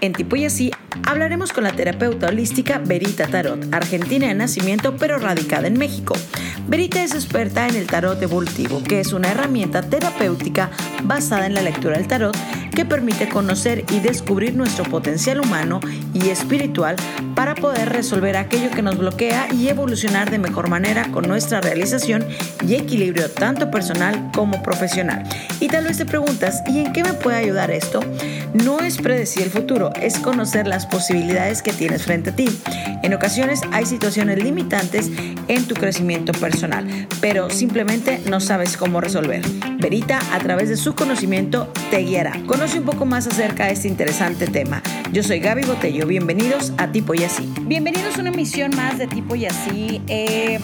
En Tipo y Así hablaremos con la terapeuta holística Verita Tarot, argentina de nacimiento pero radicada en México. Verita es experta en el tarot evolutivo, que es una herramienta terapéutica basada en la lectura del tarot que permite conocer y descubrir nuestro potencial humano y espiritual para poder resolver aquello que nos bloquea y evolucionar de mejor manera con nuestra realización y equilibrio tanto personal como profesional. Y tal vez te preguntas, ¿y en qué me puede ayudar esto? No es predecir el futuro, es conocer las posibilidades que tienes frente a ti. En ocasiones hay situaciones limitantes en tu crecimiento personal, pero simplemente no sabes cómo resolver. Verita, a través de su conocimiento, te guiará. Conoce un poco más acerca de este interesante tema. Yo soy Gaby Botello, bienvenidos a Tipo y Así. Bienvenidos a una emisión más de Tipo y Así. Eh,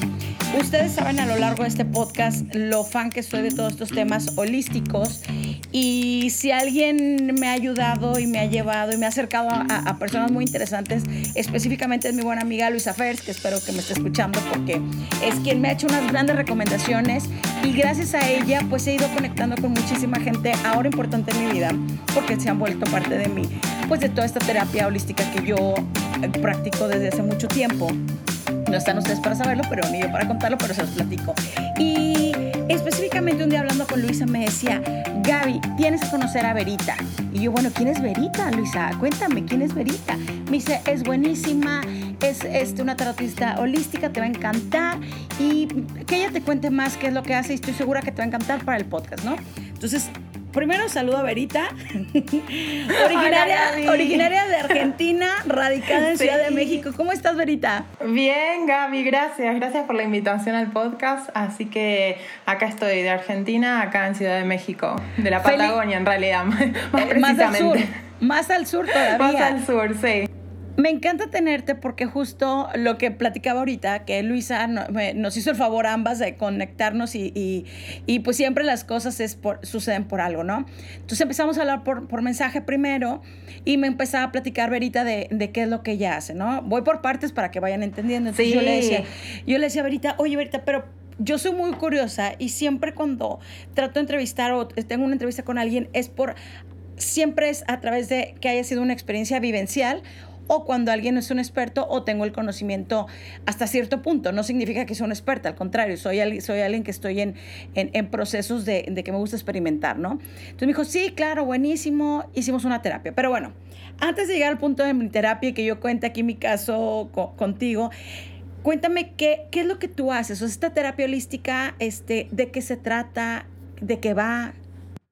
Ustedes saben a lo largo de este podcast lo fan que soy de todos estos temas holísticos y si alguien me ha ayudado y me ha llevado y me ha acercado a, personas muy interesantes, específicamente es mi buena amiga Luisa Fers, que espero que me esté escuchando porque es quien me ha hecho unas grandes recomendaciones y gracias a ella pues he ido conectando con muchísima gente ahora importante en mi vida porque se han vuelto parte de mí, pues de toda esta terapia holística que yo practico desde hace mucho tiempo. No están ustedes para saberlo, pero ni yo para contarlo, pero se los platico. Y específicamente un día hablando con Luisa me decía, Gaby, tienes que conocer a Verita. Y yo, bueno, ¿quién es Verita, Luisa? Cuéntame, ¿quién es Verita? Me dice, es buenísima, es este, una tarotista holística, te va a encantar. Y que ella te cuente más qué es lo que hace y estoy segura que te va a encantar para el podcast, ¿no? Entonces, Primero saludo a Verita, originaria, originaria, de Argentina, radicada en Ciudad de México. ¿Cómo estás, Verita? Bien, Gaby, gracias. Gracias por la invitación al podcast. Así que acá estoy de Argentina, acá en Ciudad de México, de la Patagonia en realidad, más, precisamente. Más al sur, más al sur todavía. Más al sur, sí. Me encanta tenerte porque justo lo que platicaba ahorita, que Luisa nos hizo el favor ambas de conectarnos y, pues siempre las cosas es suceden por algo, ¿no? Entonces empezamos a hablar por, mensaje primero y me empezaba a platicar Verita de, qué es lo que ella hace, ¿no? Voy por partes para que vayan entendiendo. Entonces yo le decía, yo le decía a Verita, oye Verita, pero yo soy muy curiosa y siempre cuando trato de entrevistar o tengo una entrevista con alguien es por siempre es a través de que haya sido una experiencia vivencial o cuando alguien es un experto o tengo el conocimiento hasta cierto punto. No significa que soy un experta, al contrario, soy, soy alguien que estoy en, en, procesos de, de, que me gusta experimentar, ¿no? Entonces me dijo, sí, claro, buenísimo, hicimos una terapia. Pero bueno, antes de llegar al punto de mi terapia y que yo cuente aquí mi caso contigo, cuéntame qué, qué es lo que tú haces. O sea, esta terapia holística, este, ¿de qué se trata? ¿De qué va?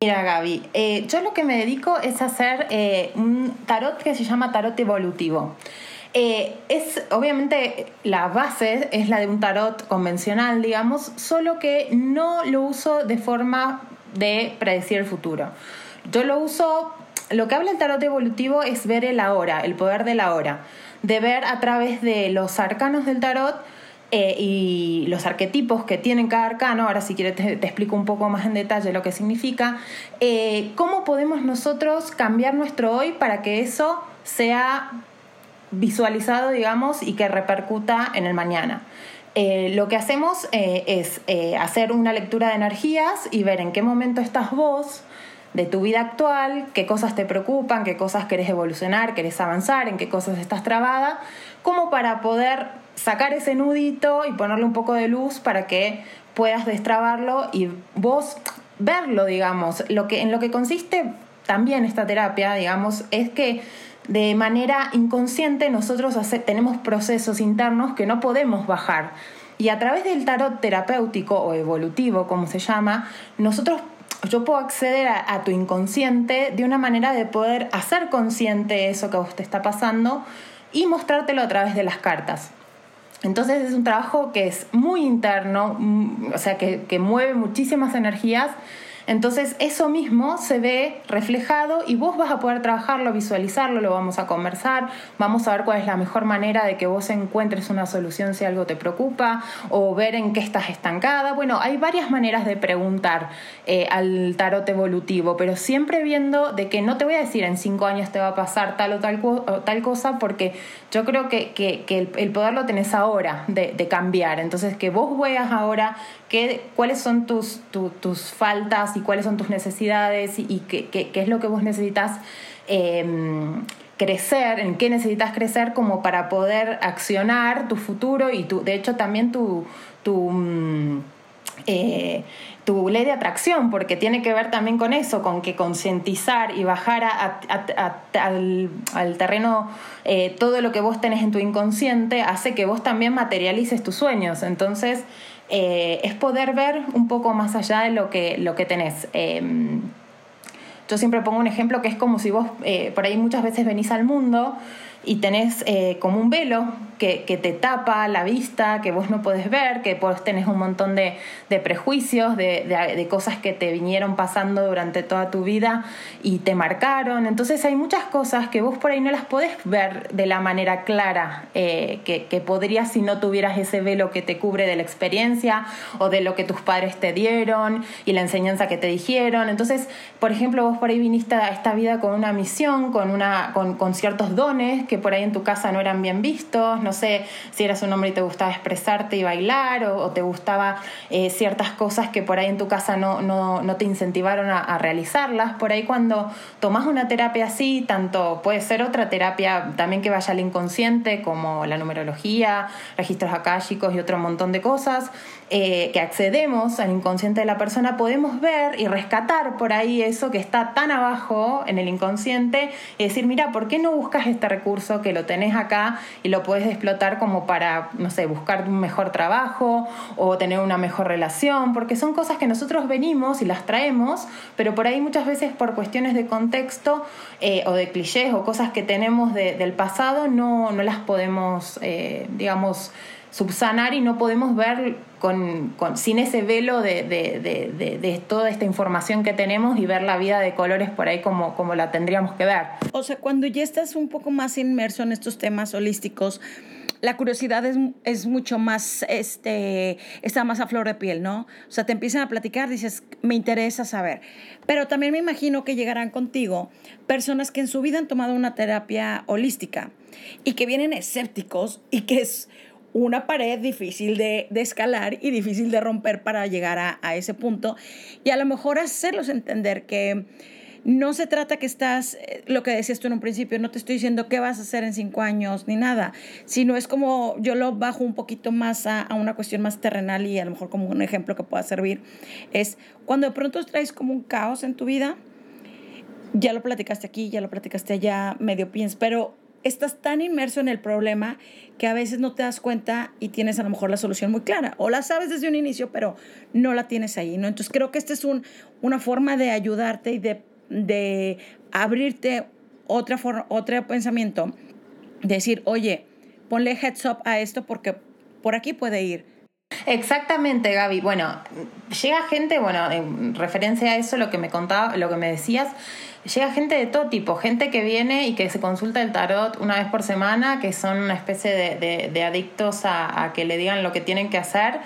Mira Gaby, eh, yo lo que me dedico es hacer eh, un tarot que se llama tarot evolutivo. Eh, es obviamente la base es la de un tarot convencional, digamos, solo que no lo uso de forma de predecir el futuro. Yo lo uso, lo que habla el tarot evolutivo es ver el ahora, el poder del ahora, de ver a través de los arcanos del tarot eh, y los arquetipos que tienen cada arcano, ahora si quieres te, explico un poco más en detalle lo que significa, eh, cómo podemos nosotros cambiar nuestro hoy para que eso sea visualizado, digamos, y que repercuta en el mañana. Eh, lo que hacemos es hacer una lectura de energías y ver en qué momento estás vos de tu vida actual, qué cosas te preocupan, qué cosas querés evolucionar, querés avanzar, en qué cosas estás trabada, como para poder sacar ese nudito y ponerle un poco de luz para que puedas destrabarlo y vos verlo, digamos. Lo que, en lo que consiste también esta terapia, digamos, es que de manera inconsciente nosotros tenemos procesos internos que no podemos bajar. Y a través del tarot terapéutico o evolutivo, como se llama, nosotros yo puedo acceder a, tu inconsciente de una manera de poder hacer consciente eso que a vos te está pasando y mostrártelo a través de las cartas. Entonces es un trabajo que es muy interno, mm, o sea, que, que mueve muchísimas energías entonces eso mismo se ve reflejado y vos vas a poder trabajarlo, visualizarlo, lo vamos a conversar, vamos a ver cuál es la mejor manera de que vos encuentres una solución si algo te preocupa o ver en qué estás estancada. Bueno, hay varias maneras de preguntar eh, al tarot evolutivo, pero siempre viendo de que no te voy a decir en cinco años te va a pasar tal o tal, tal cosa porque yo creo que, el, poder lo tenés ahora de, cambiar. Entonces que vos veas ahora cuáles son tus, tus faltas y cuáles son tus necesidades y, qué, es lo que vos necesitas em, crecer, en qué necesitas crecer como para poder accionar tu futuro y tu, de hecho también tu, tu mm, eh, tu ley de atracción, porque tiene que ver también con eso, con que concientizar y bajar al, terreno eh, todo lo que vos tenés en tu inconsciente hace que vos también materialices tus sueños. Entonces, eh, es poder ver un poco más allá de lo que, lo que tenés. Em, yo siempre pongo un ejemplo que es como si vos por ahí muchas veces venís al mundo y tenés como un velo que, te tapa la vista, que vos no podés ver, que vos tenés un montón de, prejuicios, de, cosas que te vinieron pasando durante toda tu vida y te marcaron. Entonces hay muchas cosas que vos por ahí no las podés ver de la manera clara eh, que, que podrías si no tuvieras ese velo que te cubre de la experiencia o de lo que tus padres te dieron y la enseñanza que te dijeron. Entonces, por ejemplo, vos por ahí viniste a esta vida con una misión, con, una, con, con ciertos dones que por ahí en tu casa no eran bien vistos, no sé si eras un hombre y te gustaba expresarte y bailar o, te gustaba eh, ciertas cosas que por ahí en tu casa no, no, te incentivaron a, realizarlas. Por ahí cuando tomas una terapia así, tanto puede ser otra terapia también que vaya al inconsciente, como la numerología, registros akáshicos y otro montón de cosas, eh, que accedemos al inconsciente de la persona, podemos ver y rescatar por ahí eso que está tan abajo en el inconsciente y decir, mira, ¿por qué no buscas este recurso que lo tenés acá y lo puedes explotar como para, no sé, buscar un mejor trabajo o tener una mejor relación, porque son cosas que nosotros venimos y las traemos, pero por ahí muchas veces por cuestiones de contexto eh, o de clichés o cosas que tenemos del pasado no, no las podemos, eh, digamos, subsanar y no podemos ver con, sin ese velo de, de, toda esta información que tenemos y ver la vida de colores por ahí como, como la tendríamos que ver. O sea, cuando ya estás un poco más inmerso en estos temas holísticos, la curiosidad es, es, mucho más, este, está más a flor de piel, ¿no? O sea, te empiezan a platicar, dices, me interesa saber. Pero también me imagino que llegarán contigo personas que en su vida han tomado una terapia holística y que vienen escépticos y que es una pared difícil de, escalar y difícil de romper para llegar a, a, ese punto. Y a lo mejor hacerlos entender que no se trata que estás, eh, lo que decías tú en un principio, no te estoy diciendo qué vas a hacer en cinco años ni nada, sino es como yo lo bajo un poquito más a, a una cuestión más terrenal y a lo mejor como un ejemplo que pueda servir, es cuando de pronto traes como un caos en tu vida, ya lo platicaste aquí, ya lo platicaste allá, medio piensas, pero estás tan inmerso en el problema que a veces no te das cuenta y tienes a lo mejor la solución muy clara o la sabes desde un inicio pero no la tienes ahí, ¿no? Entonces creo que esta es un, una forma de ayudarte y de, de abrirte otra forma, otro pensamiento, decir, oye, ponle heads up a esto porque por aquí puede ir. Exactamente, Gaby. Bueno, llega gente, bueno, en referencia a eso, lo que me contaba, lo que me decías, llega gente de todo tipo, gente que viene y que se consulta el tarot una vez por semana, que son una especie de, adictos a, que le digan lo que tienen que hacer.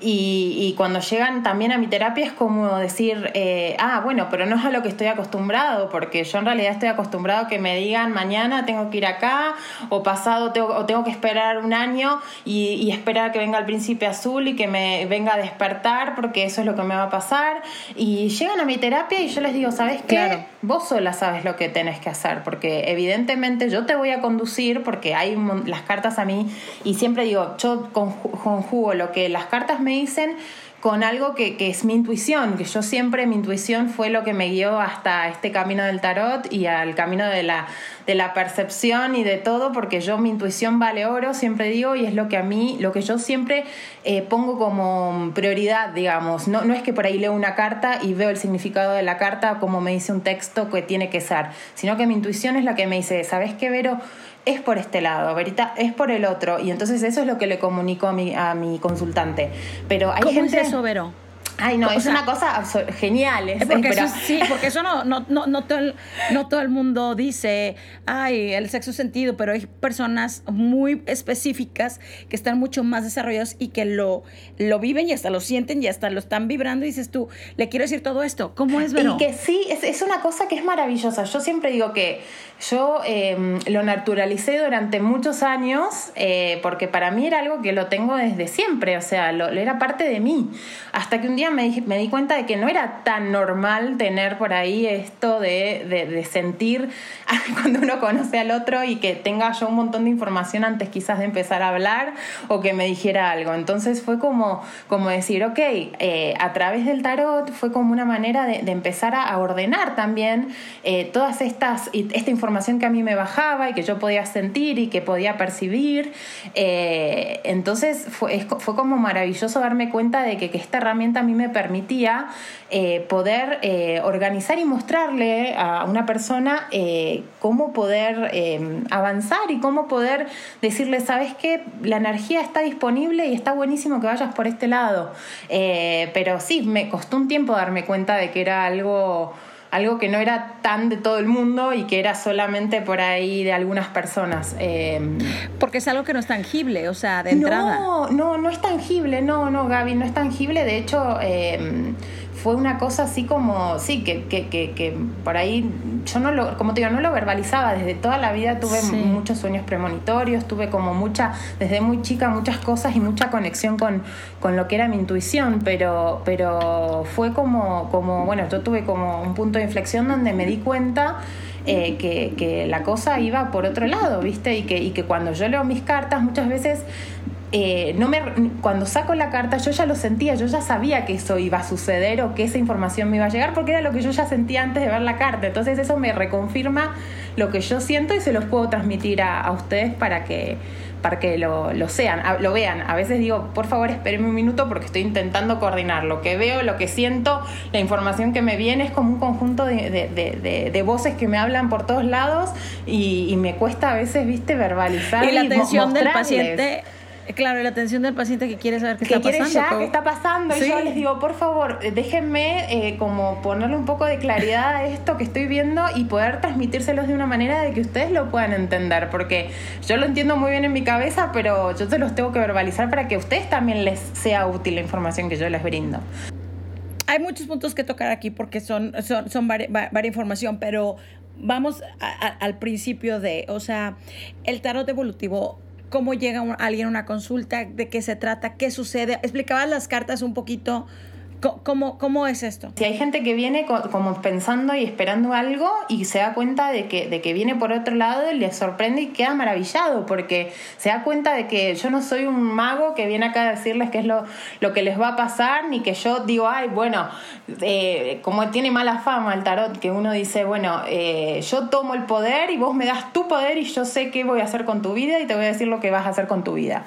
Y, cuando llegan también a mi terapia es como decir, eh, ah, bueno, pero no es a lo que estoy acostumbrado, porque yo en realidad estoy acostumbrado a que me digan mañana tengo que ir acá, o pasado tengo, o tengo que esperar un año y, esperar que venga el príncipe azul y que me venga a despertar, porque eso es lo que me va a pasar. Y llegan a mi terapia y yo les digo, ¿sabes qué? Vos sola sabes lo que tenés que hacer, porque evidentemente yo te voy a conducir, porque hay las cartas a mí, y siempre digo, yo conjugo lo que las cartas me dicen con algo que, que, es mi intuición, que yo siempre mi intuición fue lo que me guió hasta este camino del tarot y al camino de la, de la percepción y de todo, porque yo mi intuición vale oro, siempre digo, y es lo que a mí, lo que yo siempre eh, pongo como prioridad, digamos. No, no es que por ahí leo una carta y veo el significado de la carta como me dice un texto que tiene que ser, sino que mi intuición es la que me dice, ¿sabes qué, Vero? es por este lado, Verita es por el otro. Y entonces eso es lo que le comunico a mi, a mi consultante. Pero hay ¿Cómo gente... es eso, Vero? Ay, no, es una cosa genial. Es, porque eso, sí, porque eso no, no, no, no, todo el, no todo el mundo dice, ay, el sexo sentido, pero hay personas muy específicas que están mucho más desarrolladas y que lo, lo viven y hasta lo sienten y hasta lo están vibrando y dices tú, le quiero decir todo esto. ¿Cómo es, Vero? Y que sí, es, es una cosa que es maravillosa. Yo siempre digo que yo em, lo naturalicé durante muchos años eh, porque para mí era algo que lo tengo desde siempre, o sea, lo, era parte de mí. Hasta que un día día me me di cuenta de que no era tan normal tener por ahí esto de, de, sentir cuando uno conoce al otro y que tenga yo un montón de información antes quizás de empezar a hablar o que me dijera algo. Entonces fue como, como decir, ok, eh, a través del tarot fue como una manera de, empezar a, ordenar también eh, todas estas, esta información que a mí me bajaba y que yo podía sentir y que podía percibir. Eh, entonces fue, fue como maravilloso darme cuenta de que, que esta herramienta a mí me permitía eh, poder eh, organizar y mostrarle a una persona eh, cómo poder avanzar y cómo poder decirle, sabes que la energía está disponible y está buenísimo que vayas por este lado. pero sí, me costó un tiempo darme cuenta de que era algo algo que no era tan de todo el mundo y que era solamente por ahí de algunas personas. Porque es algo que no es tangible, o sea, de entrada. No, no, no es tangible, no, no, Gaby, no es tangible. De hecho, fue una cosa así como, sí, que, que, que, por ahí yo no lo, como te digo, no lo verbalizaba. Desde toda la vida tuve muchos sueños premonitorios, tuve como mucha, desde muy chica, muchas cosas y mucha conexión con, con lo que era mi intuición, pero, pero fue como, como, bueno, yo tuve como un punto de inflexión donde me di cuenta eh, que, que, la cosa iba por otro lado, ¿viste? Y que, y que cuando yo leo mis cartas muchas veces eh, no me, cuando saco la carta yo ya lo sentía, yo ya sabía que eso iba a suceder o que esa información me iba a llegar porque era lo que yo ya sentía antes de ver la carta. Entonces eso me reconfirma lo que yo siento y se los puedo transmitir a, ustedes para que, para que lo, sean, lo vean. A veces digo, por favor espérenme un minuto porque estoy intentando coordinar lo que veo, lo que siento, la información que me viene es como un conjunto de, voces que me hablan por todos lados y, me cuesta a veces, viste, verbalizar. Y la atención del paciente Claro, la atención del paciente que quiere saber qué está pasando. ya qué está pasando. Y yo les digo, por favor, déjenme eh, como ponerle un poco de claridad a esto que estoy viendo y poder transmitírselos de una manera de que ustedes lo puedan entender. Porque yo lo entiendo muy bien en mi cabeza, pero yo se los tengo que verbalizar para que a ustedes también les sea útil la información que yo les brindo. Hay muchos puntos que tocar aquí porque son, son, son varias, información, pero vamos al principio de, o sea, el tarot evolutivo cómo llega alguien a una consulta, de qué se trata, qué sucede. Explicabas las cartas un poquito ¿Cómo, ¿Cómo, es esto? Si hay gente que viene como pensando y esperando algo y se da cuenta de que, de que viene por otro lado y le sorprende y queda maravillado porque se da cuenta de que yo no soy un mago que viene acá a decirles qué es lo, lo que les va a pasar ni que yo digo, ay, bueno, eh, como tiene mala fama el tarot, que uno dice, bueno, eh, yo tomo el poder y vos me das tu poder y yo sé qué voy a hacer con tu vida y te voy a decir lo que vas a hacer con tu vida.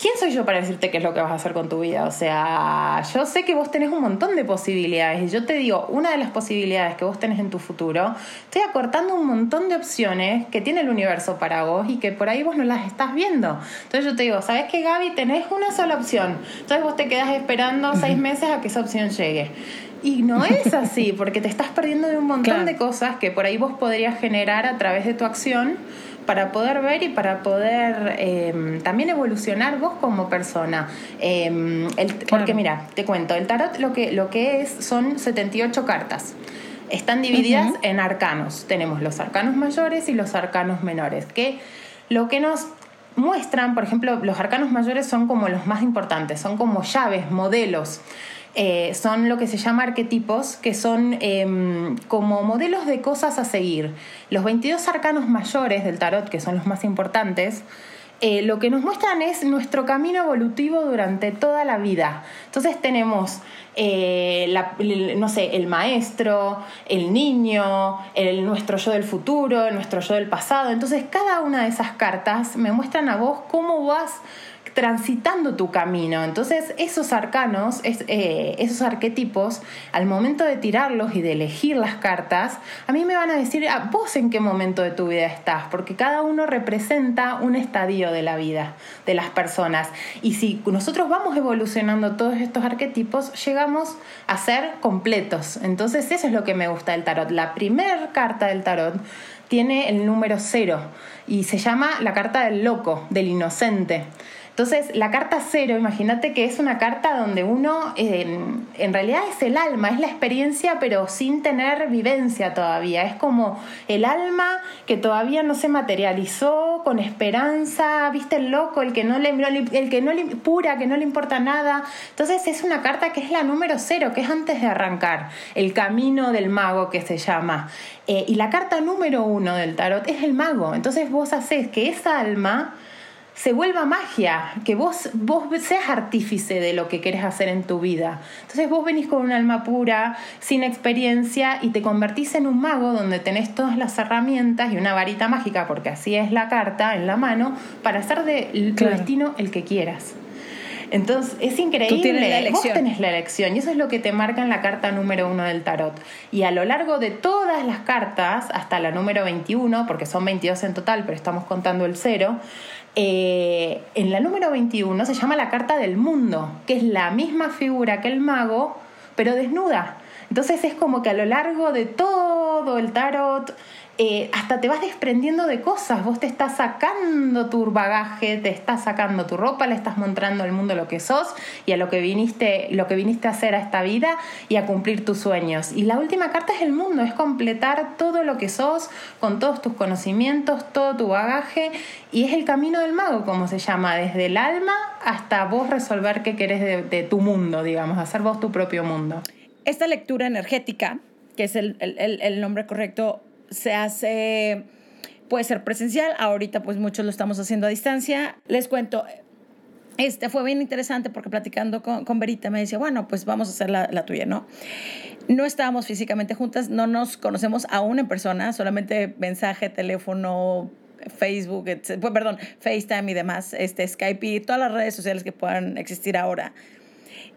¿Quién soy yo para decirte qué es lo que vas a hacer con tu vida? O sea, yo sé que vos tenés un montón de posibilidades y yo te digo, una de las posibilidades que vos tenés en tu futuro, estoy acortando un montón de opciones que tiene el universo para vos y que por ahí vos no las estás viendo. Entonces yo te digo, ¿sabes qué, Gaby? Tenés una sola opción. Entonces vos te quedas esperando seis meses a que esa opción llegue. Y no es así, porque te estás perdiendo de un montón de cosas que por ahí vos podrías generar a través de tu acción para poder ver y para poder em, también evolucionar vos como persona. Em, porque mira, te cuento, el tarot lo que, lo que es son 78 cartas. Están divididas en arcanos. Tenemos los arcanos mayores y los arcanos menores, que lo que nos muestran, por ejemplo, los arcanos mayores son como los más importantes, son como llaves, modelos. Eh, son lo que se llama arquetipos, que son em, como modelos de cosas a seguir. Los 22 arcanos mayores del tarot, que son los más importantes, eh, lo que nos muestran es nuestro camino evolutivo durante toda la vida. Entonces tenemos, eh, no sé, el maestro, el niño, el, nuestro yo del futuro, nuestro yo del pasado. Entonces cada una de esas cartas me muestran a vos cómo vas transitando tu camino. Entonces, esos arcanos, eh, esos arquetipos, al momento de tirarlos y de elegir las cartas, a mí me van a decir, a ah, vos en qué momento de tu vida estás, porque cada uno representa un estadio de la vida de las personas. Y si nosotros vamos evolucionando todos estos arquetipos, llegamos a ser completos. Entonces, eso es lo que me gusta del tarot. La primera carta del tarot tiene el número cero y se llama la carta del loco, del inocente. Entonces, la carta cero, imagínate que es una carta donde uno en, realidad es el alma, es la experiencia, pero sin tener vivencia todavía. Es como el alma que todavía no se materializó, con esperanza, viste el loco, el que no le, el que no le pura, que no le importa nada. Entonces, es una carta que es la número cero, que es antes de arrancar, el camino del mago que se llama. Eh, y la carta número uno del tarot es el mago. Entonces, vos haces que esa alma se vuelva magia, que vos, vos seas artífice de lo que querés hacer en tu vida. Entonces vos venís con un alma pura, sin experiencia, y te convertís en un mago donde tenés todas las herramientas y una varita mágica, porque así es la carta en la mano, para hacer de tu destino el que quieras. Entonces, es increíble. Vos tenés la elección y eso es lo que te marca en la carta número uno del tarot. Y a lo largo de todas las cartas, hasta la número 21, porque son 22 en total, pero estamos contando el cero, eh, en la número 21 se llama la carta del mundo, que es la misma figura que el mago, pero desnuda. Entonces es como que a lo largo de todo el tarot eh, hasta te vas desprendiendo de cosas, vos te estás sacando tu bagaje, te estás sacando tu ropa, le estás mostrando al mundo lo que sos y a lo que viniste, lo que viniste a hacer a esta vida y a cumplir tus sueños. Y la última carta es el mundo, es completar todo lo que sos con todos tus conocimientos, todo tu bagaje y es el camino del mago, como se llama, desde el alma hasta vos resolver qué querés de, tu mundo, digamos, hacer vos tu propio mundo. Esta lectura energética, que es el, el nombre correcto, se hace, puede ser presencial, ahorita pues muchos lo estamos haciendo a distancia. Les cuento, este fue bien interesante porque platicando con, con Berita me decía, bueno, pues vamos a hacer la, la, tuya, ¿no? No estábamos físicamente juntas, no nos conocemos aún en persona, solamente mensaje, teléfono, Facebook, pues, perdón, FaceTime y demás, este, Skype y todas las redes sociales que puedan existir ahora.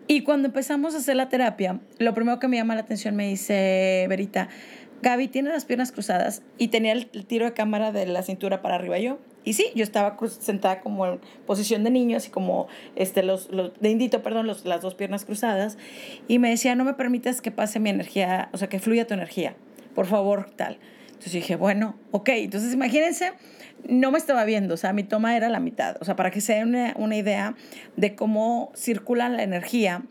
Y cuando empezamos a hacer la terapia, lo primero que me llama la atención me dice Berita, Gaby tiene las piernas cruzadas y tenía el, tiro de cámara de la cintura para arriba yo. Y sí, yo estaba sentada como en posición de niño, así como este, los, de indito, perdón, las dos piernas cruzadas. Y me decía, no me permitas que pase mi energía, o sea, que fluya tu energía. Por favor, tal. Entonces dije, bueno, ok. Entonces imagínense, no me estaba viendo, o sea, mi toma era la mitad. O sea, para que se den una, una idea de cómo circula la energía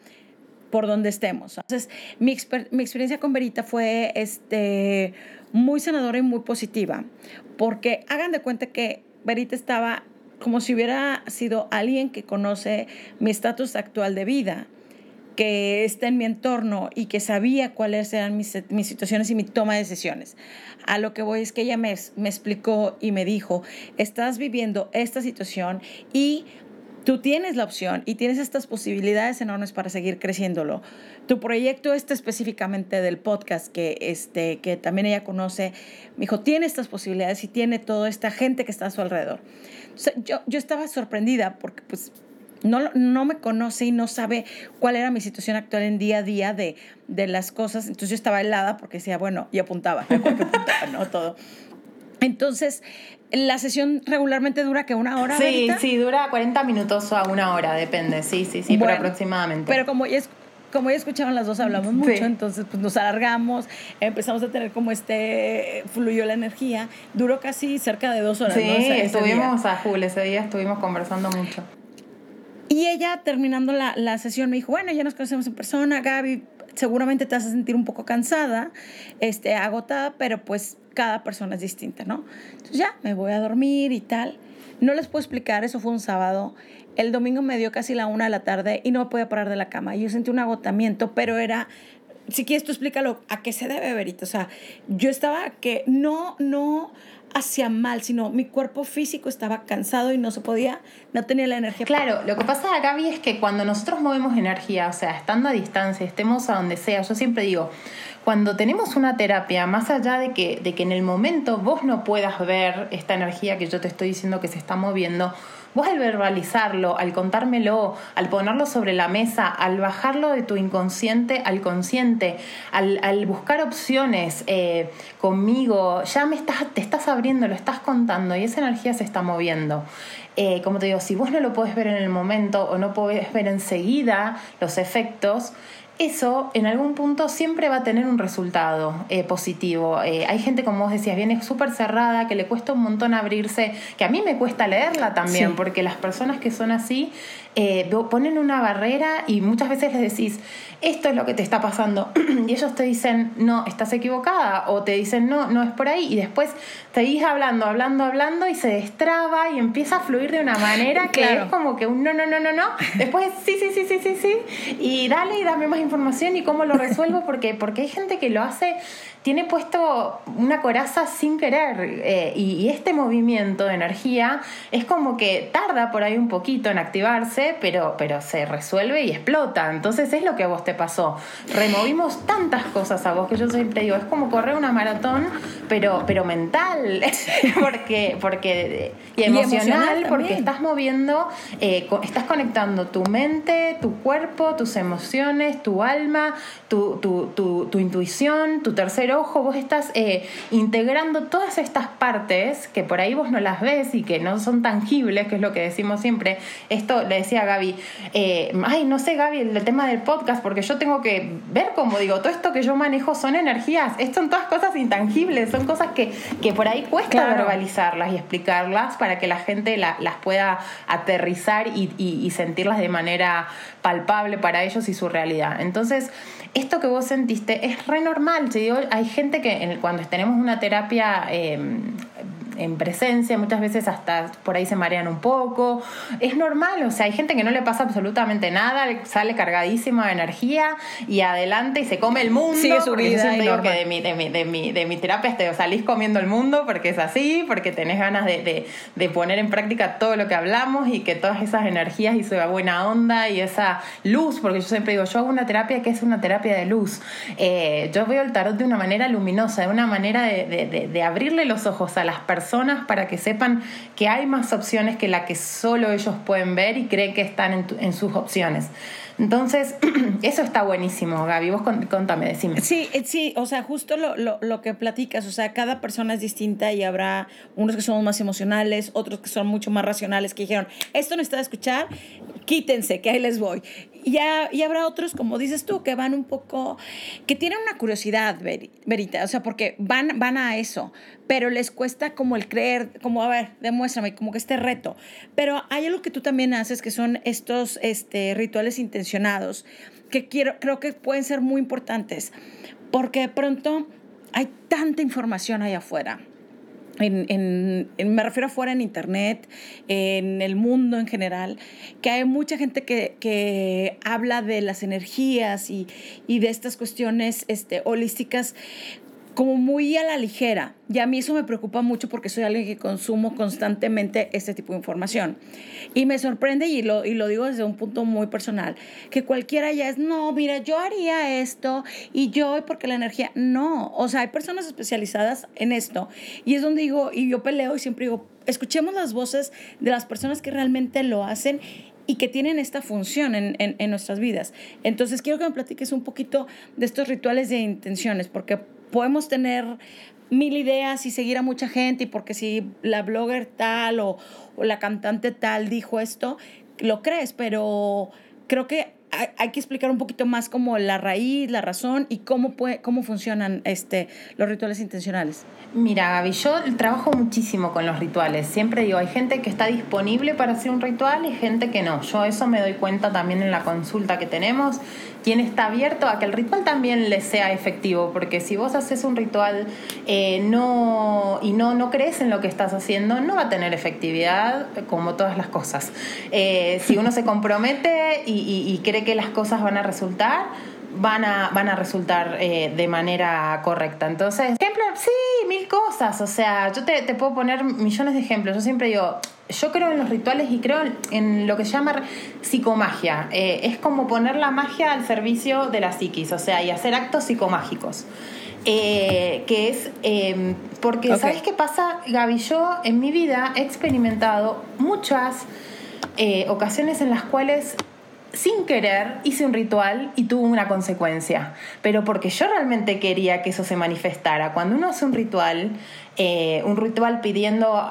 por donde estemos. Entonces, mi, experiencia con Verita fue este, muy sanadora y muy positiva, porque hagan de cuenta que Verita estaba como si hubiera sido alguien que conoce mi estatus actual de vida, que está en mi entorno y que sabía cuáles eran mis, mis, situaciones y mi toma de decisiones. A lo que voy es que ella me, me explicó y me dijo, estás viviendo esta situación y Tú tienes la opción y tienes estas posibilidades enormes para seguir creciéndolo. Tu proyecto este específicamente del podcast que, este, que también ella conoce, me dijo, tiene estas posibilidades y tiene toda esta gente que está a su alrededor. yo, yo estaba sorprendida porque pues no, no, me conoce y no sabe cuál era mi situación actual en día a día de, de las cosas. Entonces yo estaba helada porque decía, bueno, y apuntaba, apuntaba, ¿no? Todo. Entonces, la sesión regularmente dura que una hora. Sí, sí, dura 40 minutos a una hora, depende. Sí, sí, sí, pero aproximadamente. Pero como ya, es, como ya escucharon las dos, hablamos mucho, entonces pues nos alargamos, empezamos a tener como este, fluyó la energía. Duró casi cerca de dos horas. Sí, estuvimos a full, ese día estuvimos conversando mucho. Y ella, terminando la, la sesión, me dijo, bueno, ya nos conocemos en persona, Gaby, seguramente te vas a sentir un poco cansada, este, agotada, pero pues cada persona es distinta, ¿no? Entonces ya, me voy a dormir y tal. No les puedo explicar, eso fue un sábado. El domingo me dio casi la una de la tarde y no me podía parar de la cama. Yo sentí un agotamiento, pero era, si quieres tú explícalo, ¿a qué se debe, Verito? O sea, yo estaba que no, no hacía mal, sino mi cuerpo físico estaba cansado y no se podía, no tenía la energía. Claro, lo que pasa, Gaby, es que cuando nosotros movemos energía, o sea, estando a distancia, estemos a donde sea, yo siempre digo, cuando tenemos una terapia, más allá de que, de que en el momento vos no puedas ver esta energía que yo te estoy diciendo que se está moviendo, vos al verbalizarlo, al contármelo, al ponerlo sobre la mesa, al bajarlo de tu inconsciente al consciente, al, buscar opciones eh, conmigo, ya me estás, te estás abriendo, lo estás contando y esa energía se está moviendo. Eh, como te digo, si vos no lo podés ver en el momento o no podés ver enseguida los efectos, eso en algún punto siempre va a tener un resultado eh, positivo. Eh, hay gente, como vos decías, viene súper cerrada, que le cuesta un montón abrirse, que a mí me cuesta leerla también, porque las personas que son así eh, ponen una barrera y muchas veces les decís, esto es lo que te está pasando, y ellos te dicen, no, estás equivocada, o te dicen, no, no es por ahí, y después seguís hablando, hablando, hablando, y se destraba y empieza a fluir de una manera que es como que un no, no, no, no, no, después sí, sí, sí, sí, sí, sí, y dale y dame más información y cómo lo resuelvo, porque, porque hay gente que lo hace tiene puesto una coraza sin querer eh, y, este movimiento de energía es como que tarda por ahí un poquito en activarse, pero, pero se resuelve y explota. Entonces es lo que a vos te pasó. Removimos tantas cosas a vos que yo siempre digo, es como correr una maratón, pero, pero mental, porque, porque, y emocional, porque estás moviendo, eh, estás conectando tu mente, tu cuerpo, tus emociones, tu alma, tu, tu, tu, tu intuición, tu ojo, vos estás eh, integrando todas estas partes que por ahí vos no las ves y que no son tangibles, que es lo que decimos siempre. Esto le decía a Gaby, eh, ay, no sé Gaby, el tema del podcast, porque yo tengo que ver cómo digo, todo esto que yo manejo son energías, estas son todas cosas intangibles, son cosas que, que por ahí cuesta verbalizarlas y explicarlas para que la gente las pueda aterrizar y, y sentirlas de manera palpable para ellos y su realidad. Entonces, esto que vos sentiste es re normal. Digo, hay gente que cuando tenemos una terapia em, en presencia, muchas veces hasta por ahí se marean un poco. Es normal, o sea, hay gente que no le pasa absolutamente nada, sale cargadísima de energía y adelante y se come el mundo. Sigue su vida. Yo siempre digo que de mi, de, mi, de, mi, de mi terapia te salís comiendo el mundo porque es así, porque tenés ganas de, de, poner en práctica todo lo que hablamos y que todas esas energías y esa buena onda y esa luz, porque yo siempre digo, yo hago una terapia que es una terapia de luz. Eh, yo veo el tarot de una manera luminosa, de una manera de abrirle los ojos a las personas para que sepan que hay más opciones que la que solo ellos pueden ver y creen que están en, sus opciones. Entonces, eso está buenísimo, Gaby. Vos contame, decime. Sí, eh, sí, o sea, justo lo, lo, lo, que platicas, o sea, cada persona es distinta y habrá unos que son más emocionales, otros que son mucho más racionales, que dijeron, esto no está de escuchar, quítense, que ahí les voy. Y, y habrá otros, como dices tú, que van un poco, que tienen una curiosidad, Verita, o sea, porque van, van a eso, pero les cuesta como el creer, como, a ver, demuéstrame, como que este reto. Pero hay algo que tú también haces, que son estos este, rituales intencionados, que quiero, creo que pueden ser muy importantes, porque de pronto hay tanta información allá afuera en, me refiero afuera en internet, en el mundo en general, que hay mucha gente que, que habla de las energías y, y, de estas cuestiones este, holísticas como muy a la ligera. Y a mí eso me preocupa mucho porque soy alguien que consumo constantemente este tipo de información. Y me sorprende, y lo, y lo digo desde un punto muy personal, que cualquiera ya es, no, mira, yo haría esto y yo, porque la energía, no. O sea, hay personas especializadas en esto. Y es donde digo, y yo peleo y siempre digo, escuchemos las voces de las personas que realmente lo hacen y que tienen esta función en, en, en, nuestras vidas. Entonces, quiero que me platiques un poquito de estos rituales de intenciones, porque podemos tener mil ideas y seguir a mucha gente y porque si la blogger tal o, la cantante tal dijo esto, lo crees, pero creo que hay, que explicar un poquito más como la raíz, la razón y cómo, puede, cómo funcionan este, los rituales intencionales. Mira, Gaby, yo trabajo muchísimo con los rituales. Siempre digo, hay gente que está disponible para hacer un ritual y gente que no. Yo eso me doy cuenta también en la consulta que tenemos. Quien está abierto a que el ritual también le sea efectivo, porque si vos haces un ritual eh, no, y no, no crees en lo que estás haciendo, no va a tener efectividad como todas las cosas. Eh, si uno se compromete y, y cree que las cosas van a resultar, van a, van a resultar eh, de manera correcta. Entonces, ejemplo, sí, mil cosas. O sea, yo te, puedo poner millones de ejemplos. Yo siempre digo, yo creo en los rituales y creo en lo que se llama psicomagia. Eh, es como poner la magia al servicio de la psiquis, o sea, y hacer actos psicomágicos. Eh, que es em, porque, ¿sabes qué pasa, Gaby? Yo en mi vida he experimentado muchas ocasiones en las cuales sin querer hice un ritual y tuvo una consecuencia, pero porque yo realmente quería que eso se manifestara. Cuando uno hace un ritual, eh, un ritual pidiendo...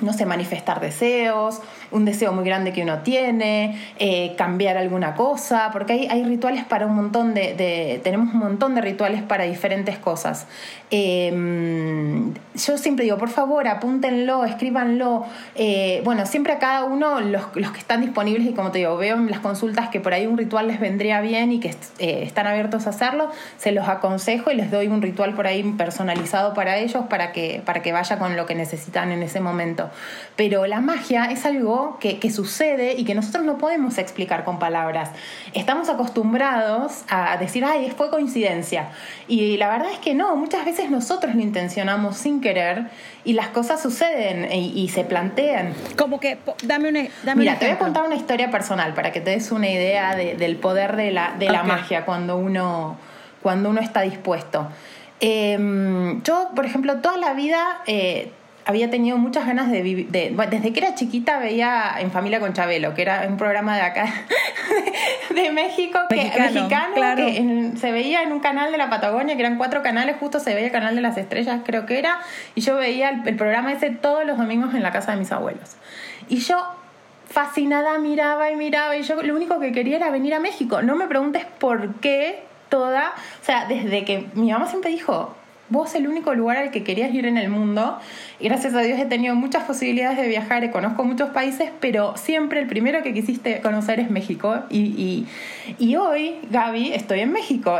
No sé, manifestar deseos, un deseo muy grande que uno tiene, eh, cambiar alguna cosa, porque hay, hay, rituales para un montón de, tenemos un montón de rituales para diferentes cosas. Em, yo siempre digo, por favor, apúntenlo, escríbanlo. Eh, bueno, siempre a cada uno, los, los, que están disponibles, y como te digo, veo en las consultas que por ahí un ritual les vendría bien y que eh, están abiertos a hacerlo, se los aconsejo y les doy un ritual por ahí personalizado para ellos para que, para que vaya con lo que necesitan en ese momento. Pero la magia es algo que, que sucede y que nosotros no podemos explicar con palabras. Estamos acostumbrados a decir, ay, fue coincidencia. Y la verdad es que no, muchas veces nosotros lo intencionamos sin querer y las cosas suceden y, se plantean. Como que, dame una... Dame Mira, te voy a contar una historia personal para que te des una idea del poder de la, de la magia cuando uno, cuando uno está dispuesto. Em, yo, por ejemplo, toda la vida eh, había tenido muchas ganas de vivir. desde que era chiquita veía En Familia con Chabelo, que era un programa de acá, de, México, que, mexicano, que se veía en un canal de la Patagonia, que eran cuatro canales, justo se veía el canal de las estrellas, creo que era, y yo veía el, programa ese todos los domingos en la casa de mis abuelos. Y yo fascinada miraba y miraba y yo lo único que quería era venir a México. No me preguntes por qué toda, o sea, desde que mi mamá siempre dijo, vos el único lugar al que querías ir en el mundo. Y gracias a Dios he tenido muchas posibilidades de viajar y conozco muchos países, pero siempre el primero que quisiste conocer es México. Y, y, hoy, Gaby, estoy en México.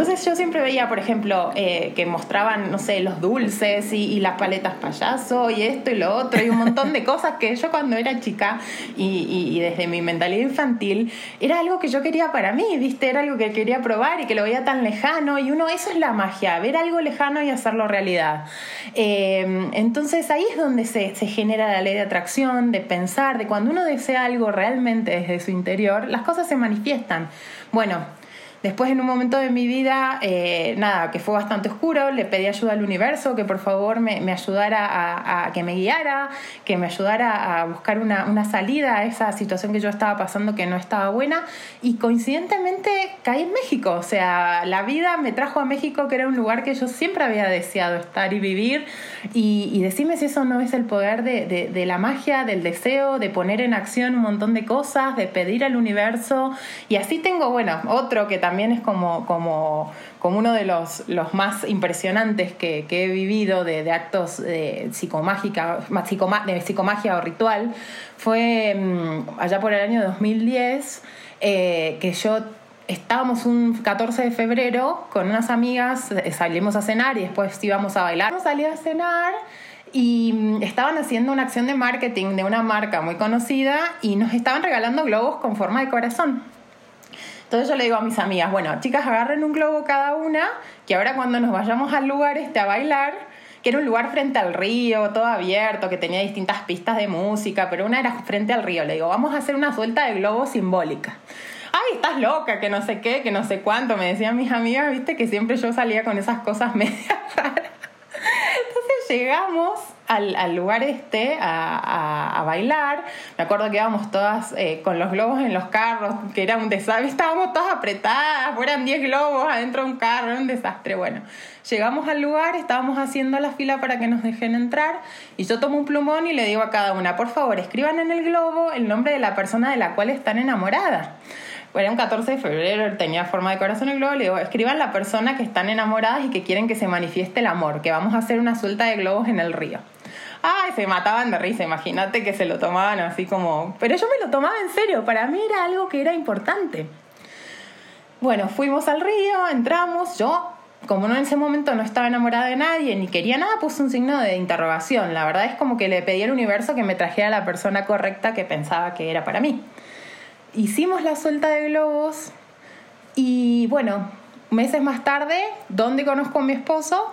Entonces yo siempre veía, por ejemplo, eh, que mostraban, no sé, los dulces y, las paletas payaso y esto y lo otro y un montón de cosas que yo cuando era chica y, desde mi mentalidad infantil era algo que yo quería para mí, ¿viste? Era algo que quería probar y que lo veía tan lejano y uno, eso es la magia, ver algo lejano y hacerlo realidad. Eh, entonces ahí es donde se, se genera la ley de atracción, de pensar, de cuando uno desea algo realmente desde su interior, las cosas se manifiestan. Bueno, Después en un momento de mi vida, eh, nada, que fue bastante oscuro, le pedí ayuda al universo, que por favor me, ayudara a, que me guiara, que me ayudara a buscar una, una, salida a esa situación que yo estaba pasando que no estaba buena. Y coincidentemente caí en México, o sea, la vida me trajo a México, que era un lugar que yo siempre había deseado estar y vivir. Y, y decime si eso no es el poder de, de, de la magia, del deseo, de poner en acción un montón de cosas, de pedir al universo. Y así tengo, bueno, otro que también también es como, como, como uno de los, los más impresionantes que, he vivido de, actos de, psicomágica, de psicomagia o ritual, fue mm, allá por el año 2010 eh, que yo estábamos un 14 de febrero con unas amigas, eh, salimos a cenar y después íbamos a bailar. Salí a cenar y mm, estaban haciendo una acción de marketing de una marca muy conocida y nos estaban regalando globos con forma de corazón. Entonces yo le digo a mis amigas, bueno, chicas, agarren un globo cada una, que ahora cuando nos vayamos al lugar este a bailar, que era un lugar frente al río, todo abierto, que tenía distintas pistas de música, pero una era frente al río. Le digo, vamos a hacer una suelta de globo simbólica. Ay, estás loca, que no sé qué, que no sé cuánto, me decían mis amigas, viste, que siempre yo salía con esas cosas medias raras. Entonces llegamos al, lugar este a, bailar. Me acuerdo que íbamos todas eh, con los globos en los carros, que era un desastre. Estábamos todas apretadas, fueran 10 globos adentro de un carro, era un desastre. Bueno, llegamos al lugar, estábamos haciendo la fila para que nos dejen entrar y yo tomo un plumón y le digo a cada una, por favor, escriban en el globo el nombre de la persona de la cual están enamoradas era un 14 de febrero, tenía forma de corazón el globo, le digo, escriban la persona que están enamoradas y que quieren que se manifieste el amor, que vamos a hacer una suelta de globos en el río. Ay, se mataban de risa, imagínate que se lo tomaban así como... Pero yo me lo tomaba en serio, para mí era algo que era importante. Bueno, fuimos al río, entramos, yo como no en ese momento no estaba enamorada de nadie ni quería nada, puse un signo de interrogación. La verdad es como que le pedí al universo que me trajera la persona correcta que pensaba que era para mí. Hicimos la suelta de globos y bueno, meses más tarde, ¿dónde conozco a mi esposo?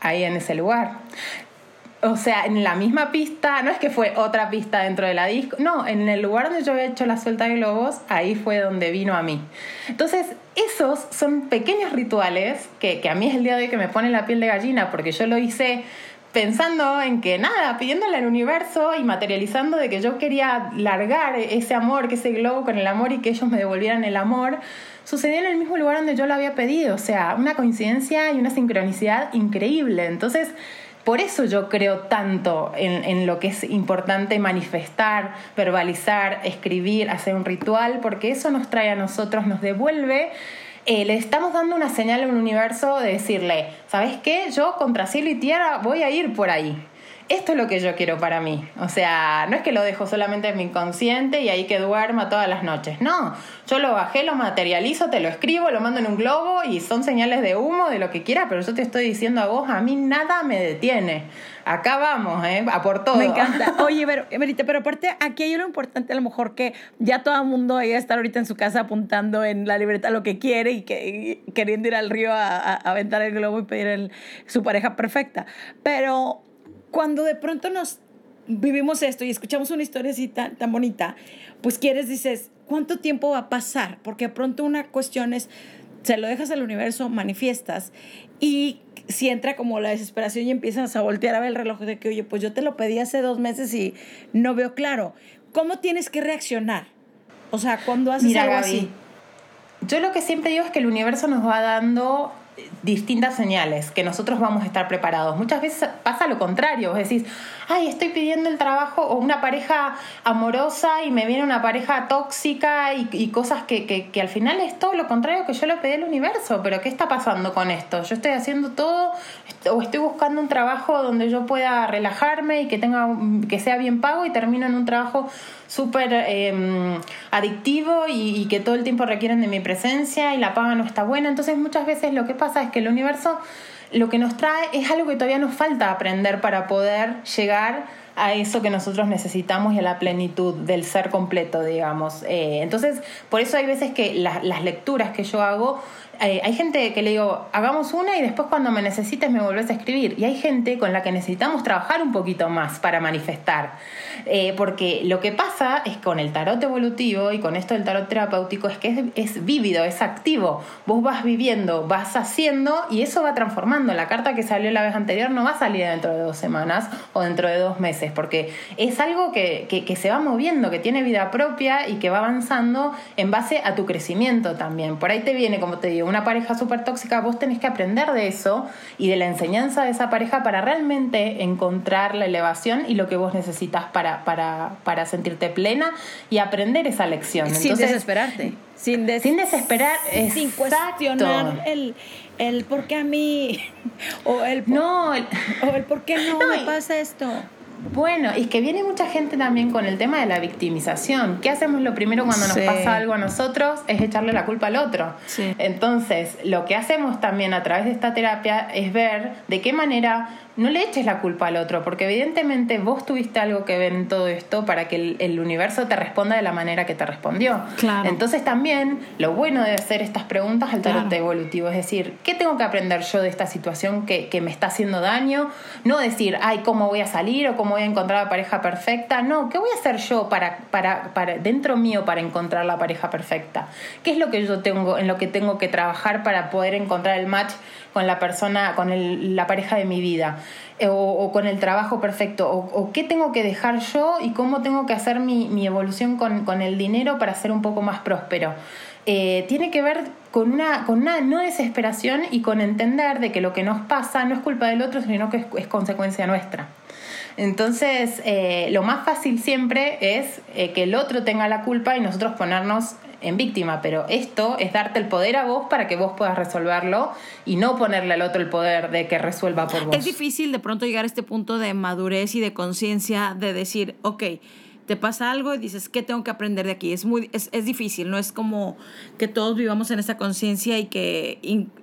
Ahí en ese lugar o sea, en la misma pista, no es que fue otra pista dentro de la disco, no, en el lugar donde yo había hecho la suelta de globos, ahí fue donde vino a mí. Entonces, esos son pequeños rituales que, que a mí es el día de hoy que me pone la piel de gallina, porque yo lo hice pensando en que nada, pidiéndole al universo y materializando de que yo quería largar ese amor, que ese globo con el amor y que ellos me devolvieran el amor, sucedió en el mismo lugar donde yo lo había pedido, o sea, una coincidencia y una sincronicidad increíble. Entonces, por eso yo creo tanto en, lo que es importante manifestar, verbalizar, escribir, hacer un ritual, porque eso nos trae a nosotros, nos devuelve eh, le estamos dando una señal al universo de decirle, ¿sabes qué? Yo contra cielo y tierra voy a ir por ahí esto es lo que yo quiero para mí. O sea, no es que lo dejo solamente en mi inconsciente y ahí que duerma todas las noches. No, yo lo bajé, lo materializo, te lo escribo, lo mando en un globo y son señales de humo, de lo que quiera, pero yo te estoy diciendo a vos, a mí nada me detiene. Acá vamos, ¿eh? A por todo. Me encanta. Oye, pero, pero aparte, aquí hay lo importante, a lo mejor que ya todo el mundo vaya a estar ahorita en su casa apuntando en la libreta lo que quiere y, que, queriendo ir al río a, aventar el globo y pedir su pareja perfecta. Pero cuando de pronto nos vivimos esto y escuchamos una historia así tan, tan bonita, pues quieres, dices, ¿cuánto tiempo va a pasar? Porque de pronto una cuestión es, se lo dejas al universo, manifiestas y si entra como la desesperación y empiezas a voltear a ver el reloj de que, oye, pues yo te lo pedí hace dos meses y no veo claro. ¿Cómo tienes que reaccionar? O sea, cuando haces algo así. Yo lo que siempre digo es que el universo nos va dando distintas señales que nosotros vamos a estar preparados. Muchas veces pasa lo contrario, vos decís, ay, estoy pidiendo el trabajo o una pareja amorosa y me viene una pareja tóxica y, cosas que, que, al final es todo lo contrario que yo le pedí al universo, pero ¿qué está pasando con esto? Yo estoy haciendo todo o estoy buscando un trabajo donde yo pueda relajarme y que, tenga, que sea bien pago y termino en un trabajo súper em, adictivo y, que todo el tiempo requieren de mi presencia y la paga no está buena. Entonces muchas veces lo que pasa es que el universo lo que nos trae es algo que todavía nos falta aprender para poder llegar a eso que nosotros necesitamos y a la plenitud del ser completo, digamos. Eh, entonces, por eso hay veces que las lecturas que yo hago eh, hay gente que le digo, hagamos una y después cuando me necesites me volvés a escribir. Y hay gente con la que necesitamos trabajar un poquito más para manifestar. Eh, porque lo que pasa es con el tarot evolutivo y con esto del tarot terapéutico es que es, es, vívido, es activo. Vos vas viviendo, vas haciendo y eso va transformando. La carta que salió la vez anterior no va a salir dentro de dos semanas o dentro de dos meses, porque es algo que, que, que se va moviendo, que tiene vida propia y que va avanzando en base a tu crecimiento también. Por ahí te viene, como te digo, una pareja súper tóxica, vos tenés que aprender de eso y de la enseñanza de esa pareja para realmente encontrar la elevación y lo que vos necesitas para, para, para sentirte plena y aprender esa lección. Sin desesperarte. Sin, sin desesperar, sin cuestionar el, el por qué a mí o el, no, o el por qué no, no me pasa esto. Bueno, y es que viene mucha gente también con el tema de la victimización. ¿Qué hacemos lo primero cuando nos pasa algo a nosotros? Es echarle la culpa al otro. Entonces, lo que hacemos también a través de esta terapia es ver de qué manera no le eches la culpa al otro, porque evidentemente vos tuviste algo que ver en todo esto para que el, universo te responda de la manera que te respondió. Entonces también lo bueno de hacer estas preguntas al tarot evolutivo es decir, ¿qué tengo que aprender yo de esta situación que, me está haciendo daño? No decir, ay, ¿cómo voy a salir o cómo voy a encontrar la pareja perfecta? No, ¿qué voy a hacer yo para, para, para dentro mío para encontrar la pareja perfecta? ¿Qué es lo que yo tengo, en lo que tengo que trabajar para poder encontrar el match con la persona, con la pareja de mi vida, eh, o, con el trabajo perfecto, o, qué tengo que dejar yo y cómo tengo que hacer mi, evolución con, el dinero para ser un poco más próspero. Eh, tiene que ver con una, con una no desesperación y con entender de que lo que nos pasa no es culpa del otro, sino que es, consecuencia nuestra. Entonces, eh, lo más fácil siempre es que el otro tenga la culpa y nosotros ponernos en víctima, pero esto es darte el poder a vos para que vos puedas resolverlo y no ponerle al otro el poder de que resuelva por vos. Es difícil de pronto llegar a este punto de madurez y de conciencia de decir, ok, te pasa algo y dices, ¿qué tengo que aprender de aquí? Es, muy, es, es difícil, no es como que todos vivamos en esa conciencia y que,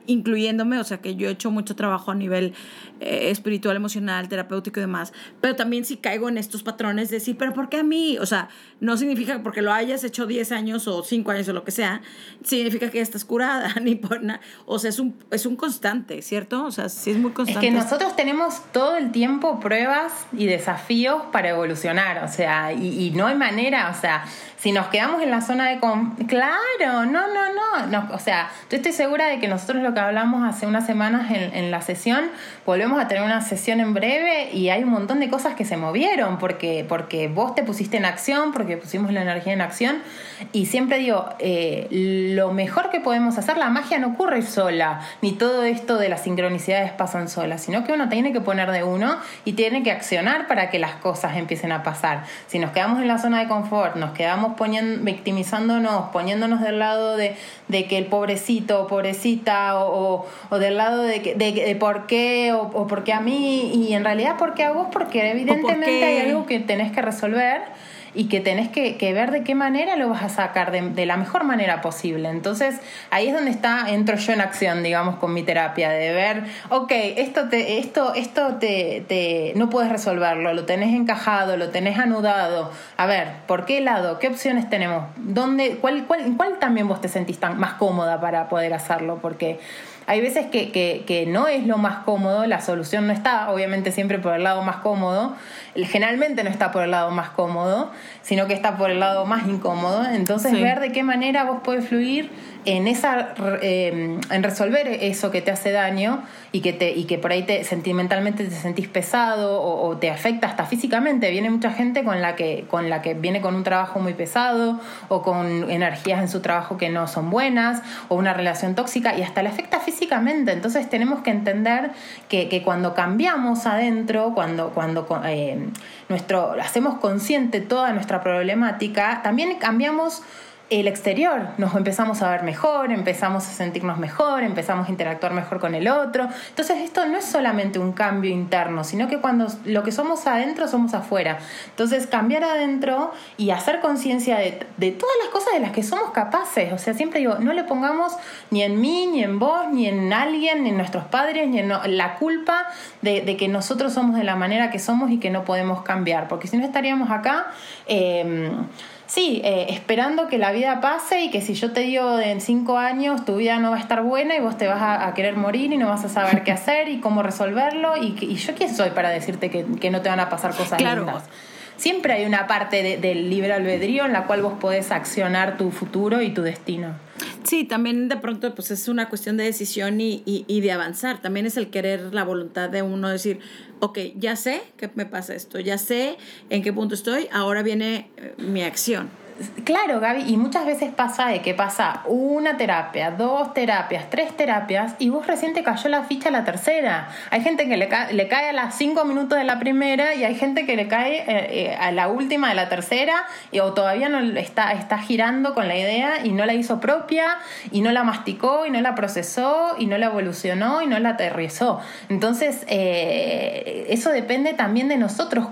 incluyéndome, o sea, que yo he hecho mucho trabajo a nivel eh, espiritual, emocional, terapéutico y demás, pero también si caigo en estos patrones de decir, pero ¿por qué a mí? O sea, no significa porque lo hayas hecho 10 años o 5 años o lo que sea, significa que estás curada, ni por nada. O sea, es un, es un constante, ¿cierto? O sea, sí es muy constante. Es que nosotros tenemos todo el tiempo pruebas y desafíos para evolucionar, o sea, y, y no hay manera, o sea, si nos quedamos en la zona de... Claro, no, no, no, o sea, yo estoy segura de que nosotros lo que hablamos hace unas semanas en, la sesión, volvemos a tener una sesión en breve y hay un montón de cosas que se movieron porque, porque vos te pusiste en acción, porque pusimos la energía en acción. Y siempre digo, eh, lo mejor que podemos hacer, la magia no ocurre sola, ni todo esto de las sincronicidades pasan solas, sino que uno tiene que poner de uno y tiene que accionar para que las cosas empiecen a pasar. Si nos quedamos en la zona de confort, nos quedamos poniendo, victimizándonos, poniéndonos del lado de, que el pobrecito o pobrecita o, del lado de, de, por qué o, o por qué a mí y en realidad por qué a vos porque evidentemente hay algo que tenés que resolver y que tenés que, ver de qué manera lo vas a sacar de, la mejor manera posible. Entonces ahí es donde está, entro yo en acción, digamos, con mi terapia, de ver, ok, esto, te, esto, esto te, te, no puedes resolverlo, lo tenés encajado, lo tenés anudado. A ver, ¿por qué lado? ¿Qué opciones tenemos? ¿Dónde, cuál, cuál, ¿Cuál también vos te sentís tan, más cómoda para poder hacerlo? Porque hay veces que, que, que, no es lo más cómodo, la solución no está, obviamente siempre por el lado más cómodo, generalmente no está por el lado más cómodo, sino que está por el lado más incómodo, entonces ver de qué manera vos podés fluir en esa em, en resolver eso que te hace daño y que te y que por ahí te sentimentalmente te sentís pesado o, te afecta hasta físicamente. Viene mucha gente con la que con la que viene con un trabajo muy pesado o con energías en su trabajo que no son buenas o una relación tóxica y hasta le afecta físicamente. Entonces tenemos que entender que, que cuando cambiamos adentro cuando cuando eh, nuestro hacemos consciente toda nuestra problemática también cambiamos el exterior, nos empezamos a ver mejor, empezamos a sentirnos mejor, empezamos a interactuar mejor con el otro. Entonces esto no es solamente un cambio interno, sino que cuando lo que somos adentro somos afuera. Entonces cambiar adentro y hacer conciencia de, todas las cosas de las que somos capaces. O sea, siempre digo, no le pongamos ni en mí, ni en vos, ni en alguien, ni en nuestros padres, ni en la culpa de, que nosotros somos de la manera que somos y que no podemos cambiar. Porque si no estaríamos acá... Eh, sí, eh, esperando que la vida pase y que si yo te digo en cinco años tu vida no va a estar buena y vos te vas a, querer morir y no vas a saber qué hacer y cómo resolverlo y, y yo quién soy para decirte que, que, no te van a pasar cosas lindas. Siempre hay una parte del libre albedrío en la cual vos podés accionar tu futuro y tu destino. Sí, también de pronto pues es una cuestión de decisión y, y, y, de avanzar. También es el querer, la voluntad de uno decir, ok, ya sé que me pasa esto, ya sé en qué punto estoy, ahora viene eh, mi acción. Claro, Gaby, y muchas veces pasa de que pasa una terapia, dos terapias, tres terapias, y vos recién te cayó la ficha a la tercera. Hay gente que le, le cae a las cinco minutos de la primera y hay gente que le cae eh, eh, a la última de la tercera y, o todavía no está, está girando con la idea y no la hizo propia y no la masticó y no la procesó y no la evolucionó y no la aterrizó. Entonces, eh, eso depende también de nosotros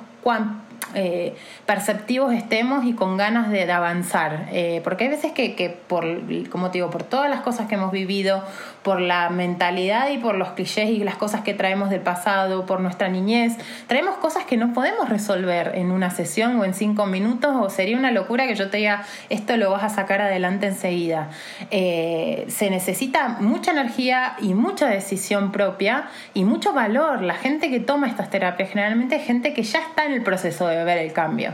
eh, perceptivos estemos y con ganas de, avanzar. Eh, porque hay veces que, que, por, como te digo, por todas las cosas que hemos vivido, por la mentalidad y por los clichés y las cosas que traemos del pasado, por nuestra niñez, traemos cosas que no podemos resolver en una sesión o en cinco minutos o sería una locura que yo te diga, esto lo vas a sacar adelante enseguida. Eh, se necesita mucha energía y mucha decisión propia y mucho valor. La gente que toma estas terapias generalmente es gente que ya está en el proceso de ver el cambio.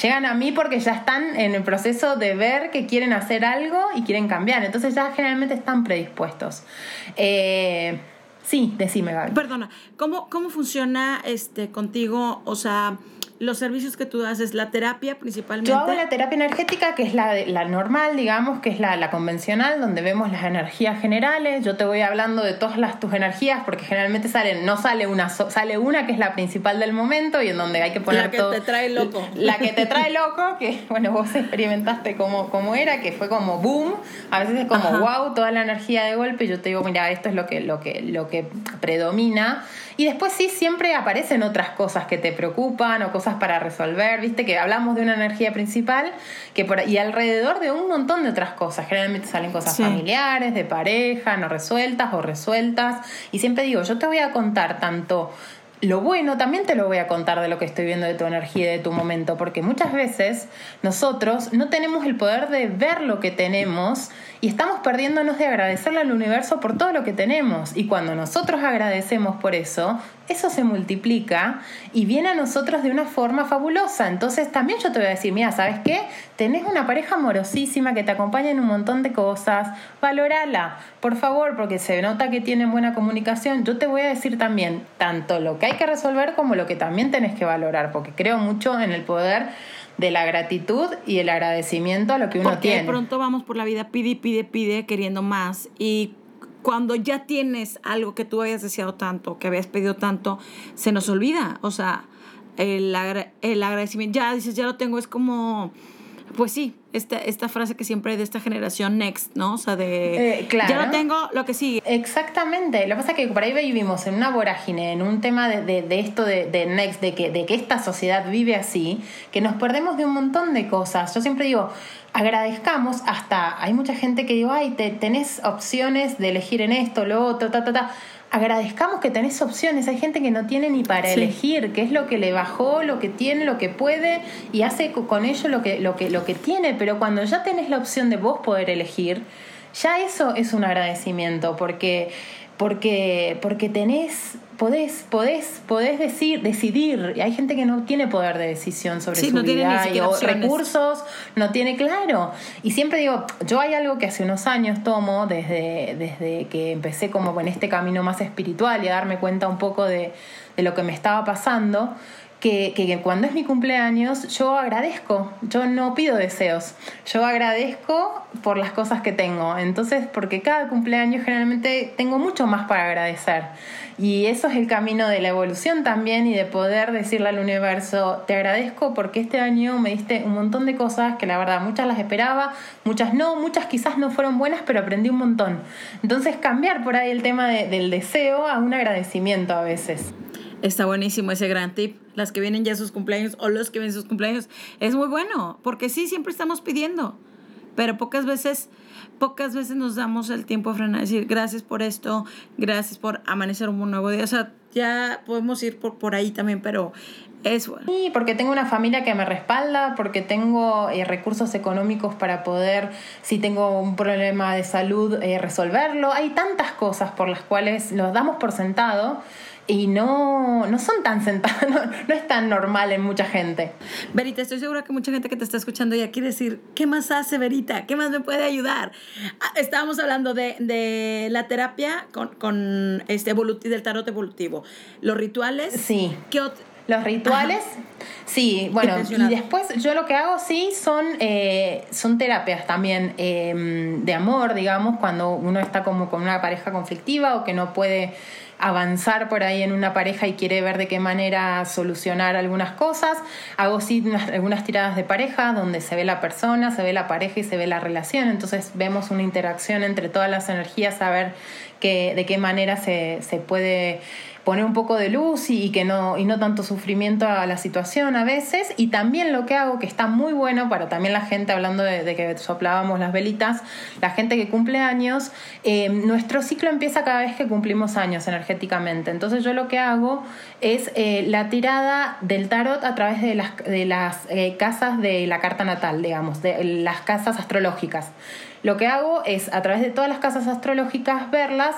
Llegan a mí porque ya están en el proceso de ver que quieren hacer algo y quieren cambiar. Entonces ya generalmente están predispuestos. Eh, sí, decime, Gaby. Perdona, ¿cómo, cómo funciona este contigo? O sea, los servicios que tú haces, la terapia principalmente. Yo hago la terapia energética, que es la, la normal, digamos, que es la, la, convencional, donde vemos las energías generales. Yo te voy hablando de todas las tus energías, porque generalmente salen, no sale una, sale una que es la principal del momento y en donde hay que poner La que te trae loco. La que te trae loco, que bueno, vos experimentaste cómo, cómo era, que fue como boom, a veces es como wow, toda la energía de golpe. Y yo te digo, mira, esto es lo que, lo que, lo que predomina. Y después sí, siempre aparecen otras cosas que te preocupan o cosas para resolver, viste que hablamos de una energía principal que por, y alrededor de un montón de otras cosas. Generalmente salen cosas familiares, de pareja, no resueltas o resueltas. Y siempre digo, yo te voy a contar tanto lo bueno también te lo voy a contar de lo que estoy viendo de tu energía y de tu momento, porque muchas veces nosotros no tenemos el poder de ver lo que tenemos y estamos perdiéndonos de agradecerle al universo por todo lo que tenemos. Y cuando nosotros agradecemos por eso, eso se multiplica y viene a nosotros de una forma fabulosa. Entonces también yo te voy a decir, mira, ¿sabes qué? Tenés una pareja amorosísima que te acompaña en un montón de cosas, valorala, por favor, porque se nota que tienen buena comunicación. Yo te voy a decir también tanto lo que hay que resolver como lo que también tenés que valorar, porque creo mucho en el poder de la gratitud y el agradecimiento a lo que uno porque tiene. De pronto vamos por la vida, pide, pide, pide, queriendo más. Y cuando ya tienes algo que tú habías deseado tanto, que habías pedido tanto, se nos olvida. O sea, el, el agradecimiento, ya dices, ya lo tengo, es como, pues sí, esta, esta frase que siempre hay de esta generación next, ¿no? O sea, de eh, claro. ya lo tengo, lo que sigue. Exactamente. Lo que pasa es que por ahí vivimos en una vorágine, en un tema de, de, de esto de, de, next, de que, de que esta sociedad vive así, que nos perdemos de un montón de cosas. Yo siempre digo, agradezcamos hasta, hay mucha gente que digo, ay, te, tenés opciones de elegir en esto, lo otro, ta, ta, ta agradezcamos que tenés opciones. Hay gente que no tiene ni para sí. elegir, qué es lo que le bajó, lo que tiene, lo que puede y hace con ello lo que, lo que, lo que tiene. Pero cuando ya tenés la opción de vos poder elegir, ya eso es un agradecimiento, porque, porque, porque tenés, podés, podés, podés decir, decidir. Hay gente que no tiene poder de decisión sobre sí, su no vida tiene y, o recursos, no tiene claro. Y siempre digo, yo hay algo que hace unos años tomo desde, desde que empecé como en este camino más espiritual y a darme cuenta un poco de, de lo que me estaba pasando que, cuando es mi cumpleaños yo agradezco, yo no pido deseos, yo agradezco por las cosas que tengo. Entonces, porque cada cumpleaños generalmente tengo mucho más para agradecer. Y eso es el camino de la evolución también y de poder decirle al universo, te agradezco porque este año me diste un montón de cosas que la verdad muchas las esperaba, muchas no, muchas quizás no fueron buenas, pero aprendí un montón. Entonces cambiar por ahí el tema de, del deseo a un agradecimiento a veces. Está buenísimo ese gran tip. Las que vienen ya sus cumpleaños o los que vienen sus cumpleaños. Es muy bueno, porque sí, siempre estamos pidiendo. Pero pocas veces, pocas veces nos damos el tiempo a frenar decir gracias por esto, gracias por amanecer un nuevo día. O sea, ya podemos ir por, por ahí también, pero es bueno. Sí, porque tengo una familia que me respalda, porque tengo eh, recursos económicos para poder, si tengo un problema de salud, eh, resolverlo. Hay tantas cosas por las cuales los damos por sentado y no, no son tan sentados, no, no, es tan normal en mucha gente. Verita, estoy segura que mucha gente que te está escuchando ya quiere decir, ¿qué más hace Verita? ¿Qué más me puede ayudar? Estábamos hablando de, de la terapia con, con este evolutivo, del tarot evolutivo. Los rituales. Sí. ¿Qué los rituales, Ajá. sí, bueno, y después yo lo que hago sí son, eh, son terapias también eh, de amor, digamos, cuando uno está como con una pareja conflictiva o que no puede avanzar por ahí en una pareja y quiere ver de qué manera solucionar algunas cosas. Hago sí unas, algunas tiradas de pareja donde se ve la persona, se ve la pareja y se ve la relación. Entonces vemos una interacción entre todas las energías a ver que, de qué manera se, se puede poner un poco de luz y, que no, y no tanto sufrimiento a la situación a veces. Y también lo que hago, que está muy bueno para también la gente, hablando de, de que soplábamos las velitas, la gente que cumple años, eh, nuestro ciclo empieza cada vez que cumplimos años energéticamente. Entonces yo lo que hago es eh, la tirada del tarot a través de las, de las eh, casas de la carta natal, digamos, de las casas astrológicas. Lo que hago es a través de todas las casas astrológicas verlas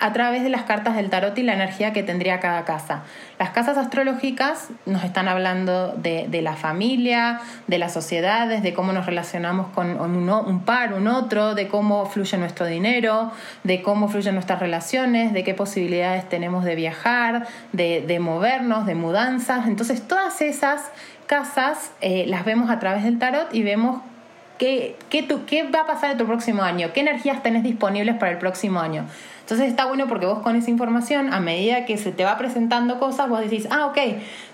a través de las cartas del tarot y la energía que tendría cada casa. Las casas astrológicas nos están hablando de, de la familia, de las sociedades, de cómo nos relacionamos con un, un, par, un otro, de cómo fluye nuestro dinero, de cómo fluyen nuestras relaciones, de qué posibilidades tenemos de viajar, de, de movernos, de mudanzas. Entonces todas esas casas eh, las vemos a través del tarot y vemos qué, qué, tu, qué va a pasar en tu próximo año, qué energías tenés disponibles para el próximo año. Entonces está bueno porque vos con esa información, a medida que se te va presentando cosas, vos decís, ah, ok,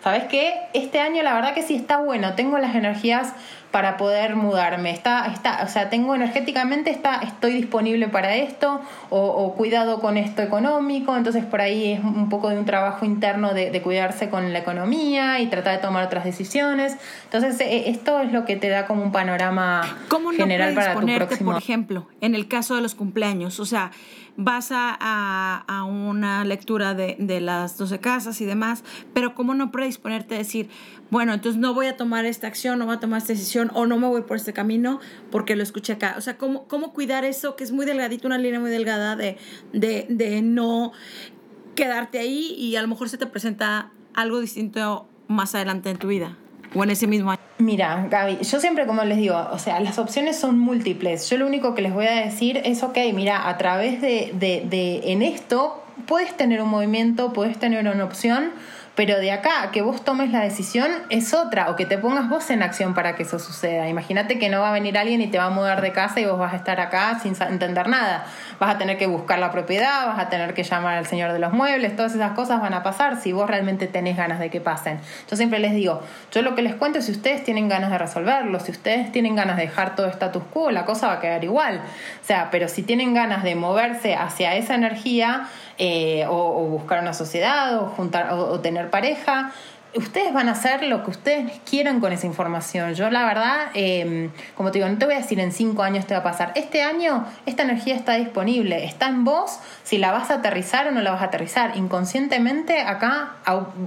¿sabes qué? Este año la verdad que sí está bueno, tengo las energías para poder mudarme, está, está, o sea, tengo energéticamente, está, estoy disponible para esto, o, o cuidado con esto económico, entonces por ahí es un poco de un trabajo interno de, de cuidarse con la economía y tratar de tomar otras decisiones. Entonces esto es lo que te da como un panorama ¿Cómo no general para tu próximo. Por ejemplo, en el caso de los cumpleaños, o sea, vas a, a, una lectura de, de, las 12 casas y demás, pero ¿cómo no predisponerte a decir, bueno, entonces no voy a tomar esta acción, no voy a tomar esta decisión o no me voy por este camino porque lo escuché acá? O sea, ¿cómo, cómo cuidar eso que es muy delgadito, una línea muy delgada de, de, de no quedarte ahí y a lo mejor se te presenta algo distinto más adelante en tu vida Mira, Gaby, yo siempre como les digo, o sea, las opciones son múltiples. Yo lo único que les voy a decir es, ok, mira, a través de, de, de en esto puedes tener un movimiento, puedes tener una opción pero de acá que vos tomes la decisión es otra, o que te pongas vos en acción para que eso suceda. Imagínate que no va a venir alguien y te va a mudar de casa y vos vas a estar acá sin entender nada. Vas a tener que buscar la propiedad, vas a tener que llamar al señor de los muebles, todas esas cosas van a pasar si vos realmente tenés ganas de que pasen. Yo siempre les digo, yo lo que les cuento es si ustedes tienen ganas de resolverlo, si ustedes tienen ganas de dejar todo status quo, la cosa va a quedar igual. O sea, pero si tienen ganas de moverse hacia esa energía, eh, o, buscar una sociedad o, juntar, o tener pareja ustedes van a hacer lo que ustedes quieran con esa información. Yo la verdad, em, como te digo, no te voy a decir en cinco años te va a pasar. Este año esta energía está disponible, está en vos si la vas a aterrizar o no la vas a aterrizar. Inconscientemente acá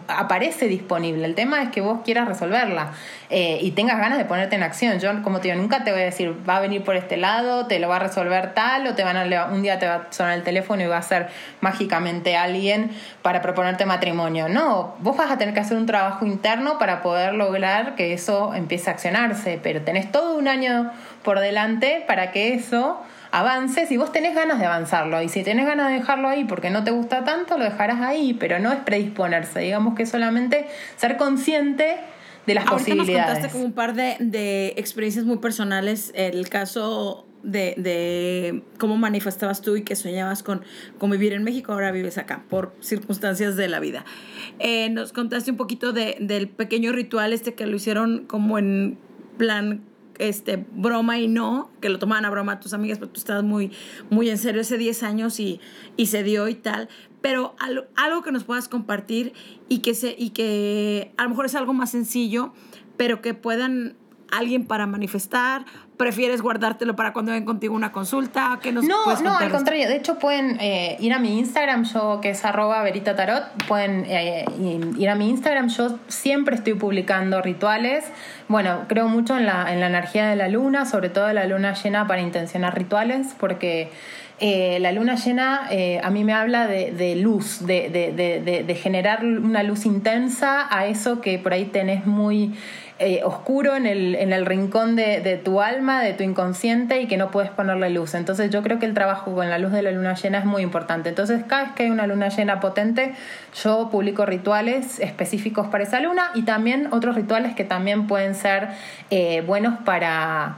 aparece disponible. El tema es que vos quieras resolverla eh, y tengas ganas de ponerte en acción. Yo, como te digo, nunca te voy a decir va a venir por este lado, te lo va a resolver tal o te van a un día te va a sonar el teléfono y va a ser mágicamente alguien para proponerte matrimonio. No, vos vas a tener que hacer un trabajo interno para poder lograr que eso empiece a accionarse, pero tenés todo un año por delante para que eso avance si vos tenés ganas de avanzarlo y si tenés ganas de dejarlo ahí porque no te gusta tanto, lo dejarás ahí, pero no es predisponerse, digamos que solamente ser consciente de las posibilidades. Nos contaste como un par de, de experiencias muy personales, el caso de, cómo manifestabas tú y que soñabas con, con, vivir en México, ahora vives acá, por circunstancias de la vida. Eh, nos contaste un poquito de, del pequeño ritual este que lo hicieron como en plan este, broma y no, que lo tomaban a broma a tus amigas, pero tú estabas muy, muy en serio hace 10 años y, y se dio y tal. Pero algo, algo que nos puedas compartir y que, se, y que a lo mejor es algo más sencillo, pero que puedan alguien para manifestar? ¿Prefieres guardártelo para cuando vengan contigo una consulta? ¿Qué nos no, no, al contrario. De hecho, pueden eh, ir a mi Instagram, yo que es arroba verita tarot. Pueden eh, ir a mi Instagram. Yo siempre estoy publicando rituales. Bueno, creo mucho en la, en la energía de la luna, sobre todo de la luna llena para intencionar rituales, porque eh, la luna llena a mí me habla de, luz, de, de, generar una luz intensa a eso que por ahí tenés muy eh, oscuro en el, en el rincón de, tu alma, de tu inconsciente y que no puedes ponerle luz. Entonces yo creo que el trabajo con la luz de la luna llena es muy importante. Entonces cada vez que hay una luna llena potente, yo publico rituales específicos para esa luna y también otros rituales que también pueden ser eh, buenos para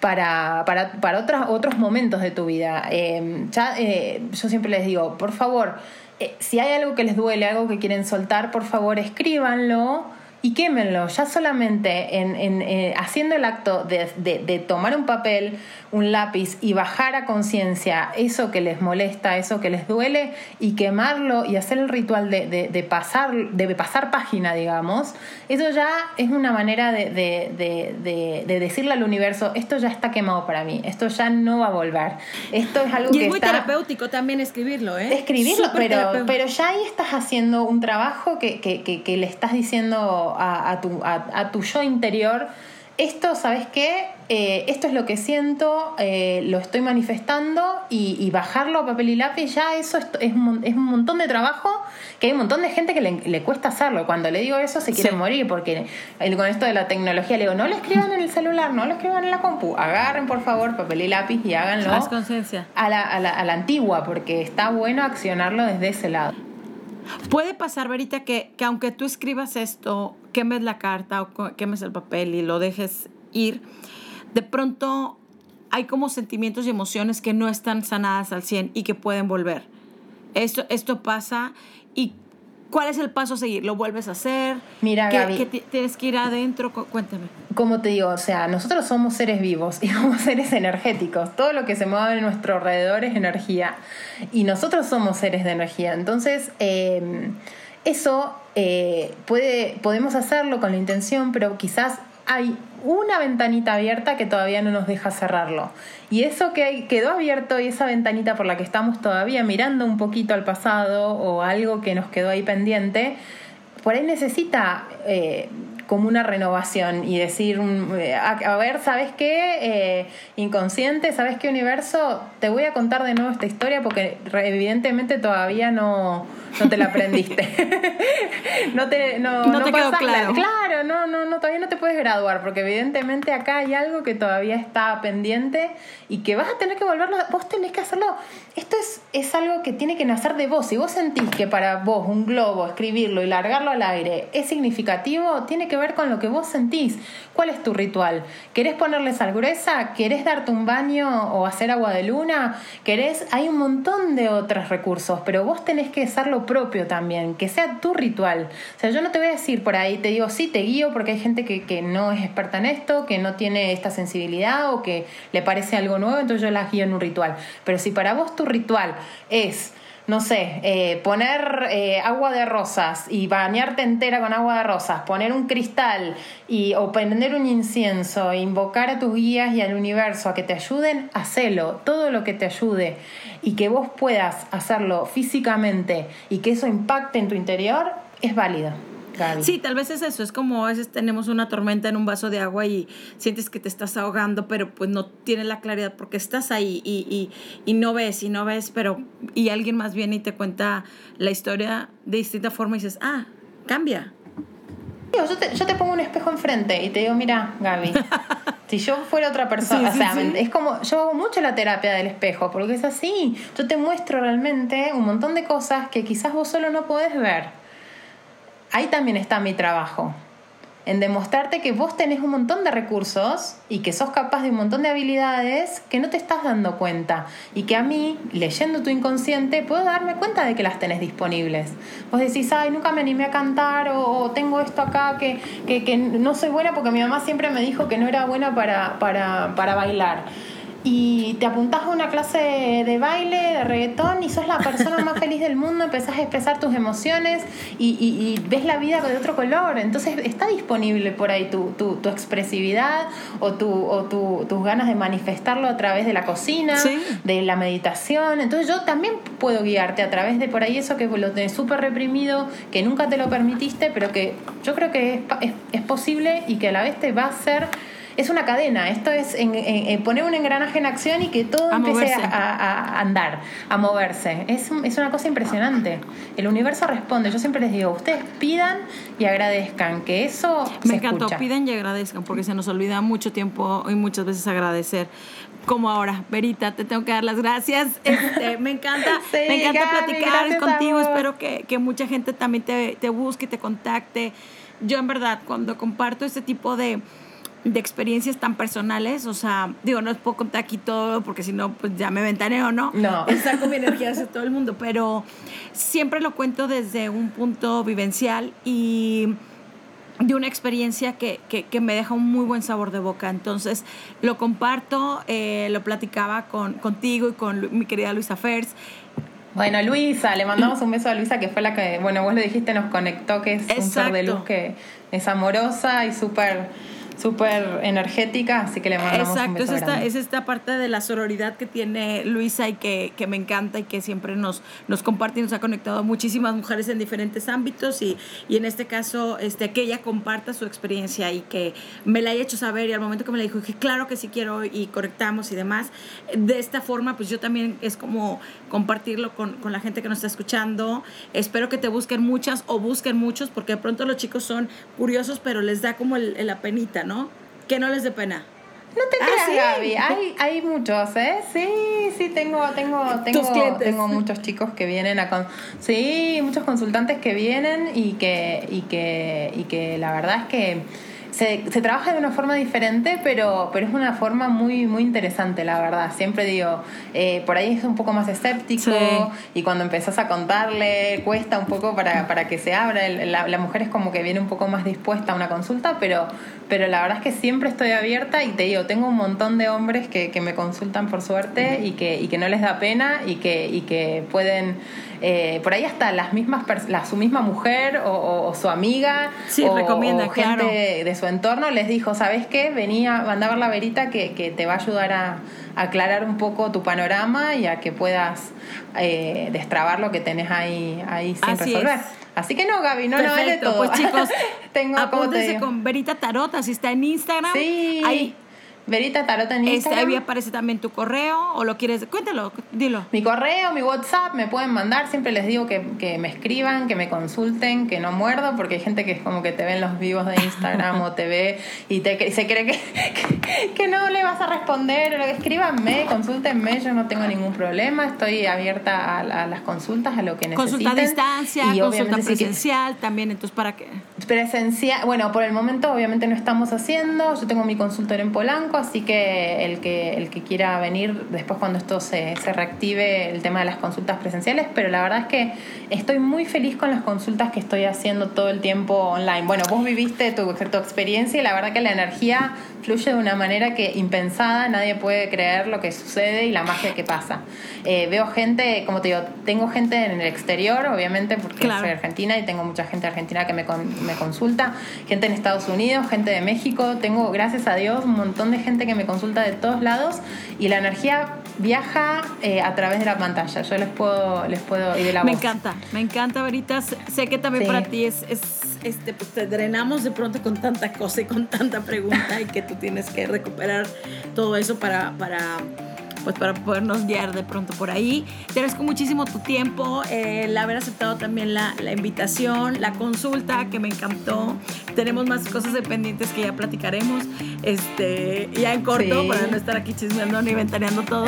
para, para, para otros, otros momentos de tu vida. Eh, ya, yo siempre les digo, por favor, si hay algo que les duele, algo que quieren soltar, por favor escríbanlo y quémenlo. Ya solamente en, en eh, haciendo el acto de, de, tomar un papel, un lápiz y bajar a conciencia eso que les molesta, eso que les duele y quemarlo y hacer el ritual de, de pasar, de pasar página, digamos, eso ya es una manera de, decirle al universo, esto ya está quemado para mí, esto ya no va a volver. Esto es algo y que es muy terapéutico también escribirlo, ¿eh? Escribirlo, pero, pero ya ahí estás haciendo un trabajo que, que, que le estás diciendo a, tu, a, tu yo interior, esto, ¿sabes qué? Eh, esto es lo que siento, eh, lo estoy manifestando y, bajarlo a papel y lápiz, ya eso es, es, un, es, un, montón de trabajo que hay un montón de gente que le, cuesta hacerlo. Cuando le digo eso se quiere morir porque con esto de la tecnología le digo, no lo escriban en el celular, no lo escriban en la compu, agarren por favor papel y lápiz y háganlo a la, a, la, a la antigua porque está bueno accionarlo desde ese lado. Puede pasar, Verita, que, que aunque tú escribas esto, quemes la carta o quemes el papel y lo dejes ir, de pronto hay como sentimientos y emociones que no están sanadas al 100 y que pueden volver. Esto, esto pasa y ¿Cuál es el paso a seguir? ¿Lo vuelves a hacer? Mira, ¿Qué, tienes que ir adentro? Cuéntame. Como te digo, o sea, nosotros somos seres vivos y somos seres energéticos. Todo lo que se mueve en nuestro alrededor es energía. Y nosotros somos seres de energía. Entonces, em, eso eh, puede, podemos hacerlo con la intención, pero quizás hay una ventanita abierta que todavía no nos deja cerrarlo. Y eso que quedó abierto y esa ventanita por la que estamos todavía mirando un poquito al pasado o algo que nos quedó ahí pendiente, por ahí necesita eh, como una renovación y decir, eh, a, ver, ¿sabes qué? Eh, inconsciente, ¿sabes qué universo? Te voy a contar de nuevo esta historia porque evidentemente todavía no, no te la aprendiste. no te, no, no te quedó claro. Claro, no, no, no, todavía no te puedes graduar porque evidentemente acá hay algo que todavía está pendiente y que vas a tener que volverlo, vos tenés que hacerlo. Esto es, es algo que tiene que nacer de vos. Si vos sentís que para vos un globo, escribirlo y largarlo al aire es significativo, tiene que ver con lo que vos sentís. ¿Cuál es tu ritual? ¿Querés ponerle sal gruesa? ¿Querés darte un baño o hacer agua de luna? ¿Querés? Hay un montón de otros recursos, pero vos tenés que hacerlo propio también, que sea tu ritual. O sea, yo no te voy a decir por ahí, te digo, sí, te guío porque hay gente que, que no es experta en esto, que no tiene esta sensibilidad o que le parece algo nuevo, entonces yo las guío en un ritual. Pero si para vos tu ritual es no sé, eh, poner eh, agua de rosas y bañarte entera con agua de rosas, poner un cristal y, o prender un incienso, e invocar a tus guías y al universo a que te ayuden, hacelo, todo lo que te ayude y que vos puedas hacerlo físicamente y que eso impacte en tu interior, es válido. Sí, tal vez es eso, es como a veces tenemos una tormenta en un vaso de agua y sientes que te estás ahogando, pero pues no tienes la claridad porque estás ahí y, y, no ves y no ves, pero y alguien más viene y te cuenta la historia de distinta forma y dices, ah, cambia. Yo te, yo te pongo un espejo enfrente y te digo, mira, Gaby, si yo fuera otra persona, o sea, es como, yo hago mucho la terapia del espejo, porque es así, yo te muestro realmente un montón de cosas que quizás vos solo no podés ver ahí también está mi trabajo. En demostrarte que vos tenés un montón de recursos y que sos capaz de un montón de habilidades que no te estás dando cuenta. Y que a mí, leyendo tu inconsciente, puedo darme cuenta de que las tenés disponibles. Vos decís, ay, nunca me animé a cantar o, tengo esto acá que, que, no soy buena porque mi mamá siempre me dijo que no era buena para, para, para bailar y te apuntás a una clase de baile, de reggaetón y sos la persona más feliz del mundo, empezás a expresar tus emociones y, ves la vida de otro color. Entonces está disponible por ahí tu, tu, expresividad o, tu, o tus ganas de manifestarlo a través de la cocina, de la meditación. Entonces yo también puedo guiarte a través de por ahí eso que lo tenés súper reprimido, que nunca te lo permitiste, pero que yo creo que es, es, es posible y que a la vez te va a hacer es una cadena. Esto es en, poner un engranaje en acción y que todo empiece a, andar, a moverse. Es, es una cosa impresionante. El universo responde. Yo siempre les digo, ustedes pidan y agradezcan, que eso Me encantó, pidan y agradezcan, porque se nos olvida mucho tiempo y muchas veces agradecer. Como ahora, Verita, te tengo que dar las gracias. Este, me encanta, me encanta platicar contigo. Espero que, que, mucha gente también te, te busque, te contacte. Yo en verdad, cuando comparto este tipo de, de experiencias tan personales, o sea, digo, no les puedo contar aquí todo porque si no, pues ya me ventaneo, ¿no? No. Saco mi energía hacia todo el mundo, pero siempre lo cuento desde un punto vivencial y de una experiencia que, que, me deja un muy buen sabor de boca. Entonces, lo comparto, eh, lo platicaba con, contigo y con mi querida Luisa Fers. Bueno, Luisa, le mandamos un beso a Luisa, que fue la que, bueno, vos le dijiste, nos conectó, que es un ser de luz que es amorosa y súper súper energética, así que le mandamos Exacto, un beso es, esta, es esta parte de la sororidad que tiene Luisa y que, que, me encanta y que siempre nos, nos comparte y nos ha conectado a muchísimas mujeres en diferentes ámbitos y, y en este caso este, que ella comparta su experiencia y que me la haya hecho saber y al momento que me la dijo dije claro que sí quiero y conectamos y demás. De esta forma pues yo también es como compartirlo con, con la gente que nos está escuchando. Espero que te busquen muchas o busquen muchos porque de pronto los chicos son curiosos pero les da como el, la penita, ¿no? Que no les dé pena. No te ah, creas, Gaby. Hay, hay muchos, ¿eh? Sí, sí, tengo, tengo, tengo, tengo muchos chicos que vienen a con... sí, muchos consultantes que vienen y que, y que, y que la verdad es que se, se, trabaja de una forma diferente, pero, pero es una forma muy, muy interesante, la verdad. Siempre digo, eh, por ahí es un poco más escéptico y cuando empezás a contarle cuesta un poco para, para que se abra. La, la, mujer es como que viene un poco más dispuesta a una consulta, pero, pero la verdad es que siempre estoy abierta y te digo, tengo un montón de hombres que, que me consultan por suerte y que, y que no les da pena y que, y que pueden eh, por ahí hasta las mismas la, su misma mujer o, su amiga o, recomienda, gente de su entorno les dijo, ¿sabes qué? Venía, a ver la verita que, que te va a ayudar a, aclarar un poco tu panorama y a que puedas eh, destrabar lo que tenés ahí, ahí sin resolver. Así que no, Gaby, no, no es de todo. Pues chicos, tengo apúntense con Verita Tarot, así está en Instagram. Sí. Ahí Verita Tarot en Instagram. ahí aparece también tu correo o lo quieres. Cuéntalo, dilo. Mi correo, mi WhatsApp, me pueden mandar. Siempre les digo que, que, me escriban, que me consulten, que no muerdo, porque hay gente que es como que te ve en los vivos de Instagram o te ve y, te, se cree que, que, no le vas a responder. Escríbanme, consúltenme, yo no tengo ningún problema. Estoy abierta a, las consultas, a lo que necesiten. Consulta a distancia, y consulta presencial también, entonces ¿para qué? Presencial, bueno, por el momento obviamente no estamos haciendo. Yo tengo mi consultor en Polanco así que el que, el que quiera venir después cuando esto se, se reactive el tema de las consultas presenciales, pero la verdad es que estoy muy feliz con las consultas que estoy haciendo todo el tiempo online. Bueno, vos viviste tu, tu experiencia y la verdad que la energía fluye de una manera que impensada, nadie puede creer lo que sucede y la magia que pasa. Eh, veo gente, como te digo, tengo gente en el exterior, obviamente, porque soy argentina y tengo mucha gente argentina que me, me consulta, gente en Estados Unidos, gente de México, tengo, gracias a Dios, un montón de gente que me consulta de todos lados y la energía viaja eh, a través de la pantalla. Yo les puedo, les puedo y de la Me encanta, me encanta, Veritas. Sé que también para ti es, es, este, pues te drenamos de pronto con tanta cosa y con tanta pregunta y que tú tienes que recuperar todo eso para, para pues para podernos guiar de pronto por ahí. Te agradezco muchísimo tu tiempo, el haber aceptado también la, la, invitación, la consulta que me encantó. Tenemos más cosas pendientes que ya platicaremos, este, ya en corto, para no estar aquí chismeando ni ventaneando todo.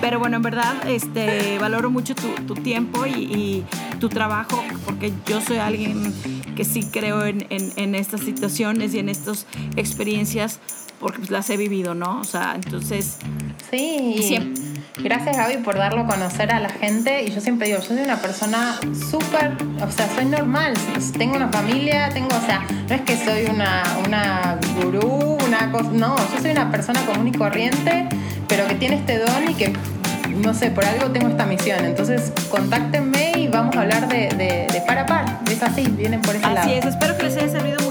Pero bueno, en verdad, este, valoro mucho tu, tu tiempo y, y, tu trabajo, porque yo soy alguien que sí creo en, en, en estas situaciones y en estas experiencias porque pues, las he vivido, ¿no? O sea, entonces... Sí. Gracias Gaby por darlo a conocer a la gente y yo siempre digo, yo soy una persona súper, o sea, soy normal, tengo una familia, tengo, o sea, no es que soy una, una gurú, una cosa, no, yo soy una persona común y corriente, pero que tiene este don y que, no sé, por algo tengo esta misión, entonces contáctenme y vamos a hablar de, de, par a par, es así, vienen por ese lado. Así es, espero que les haya servido mucho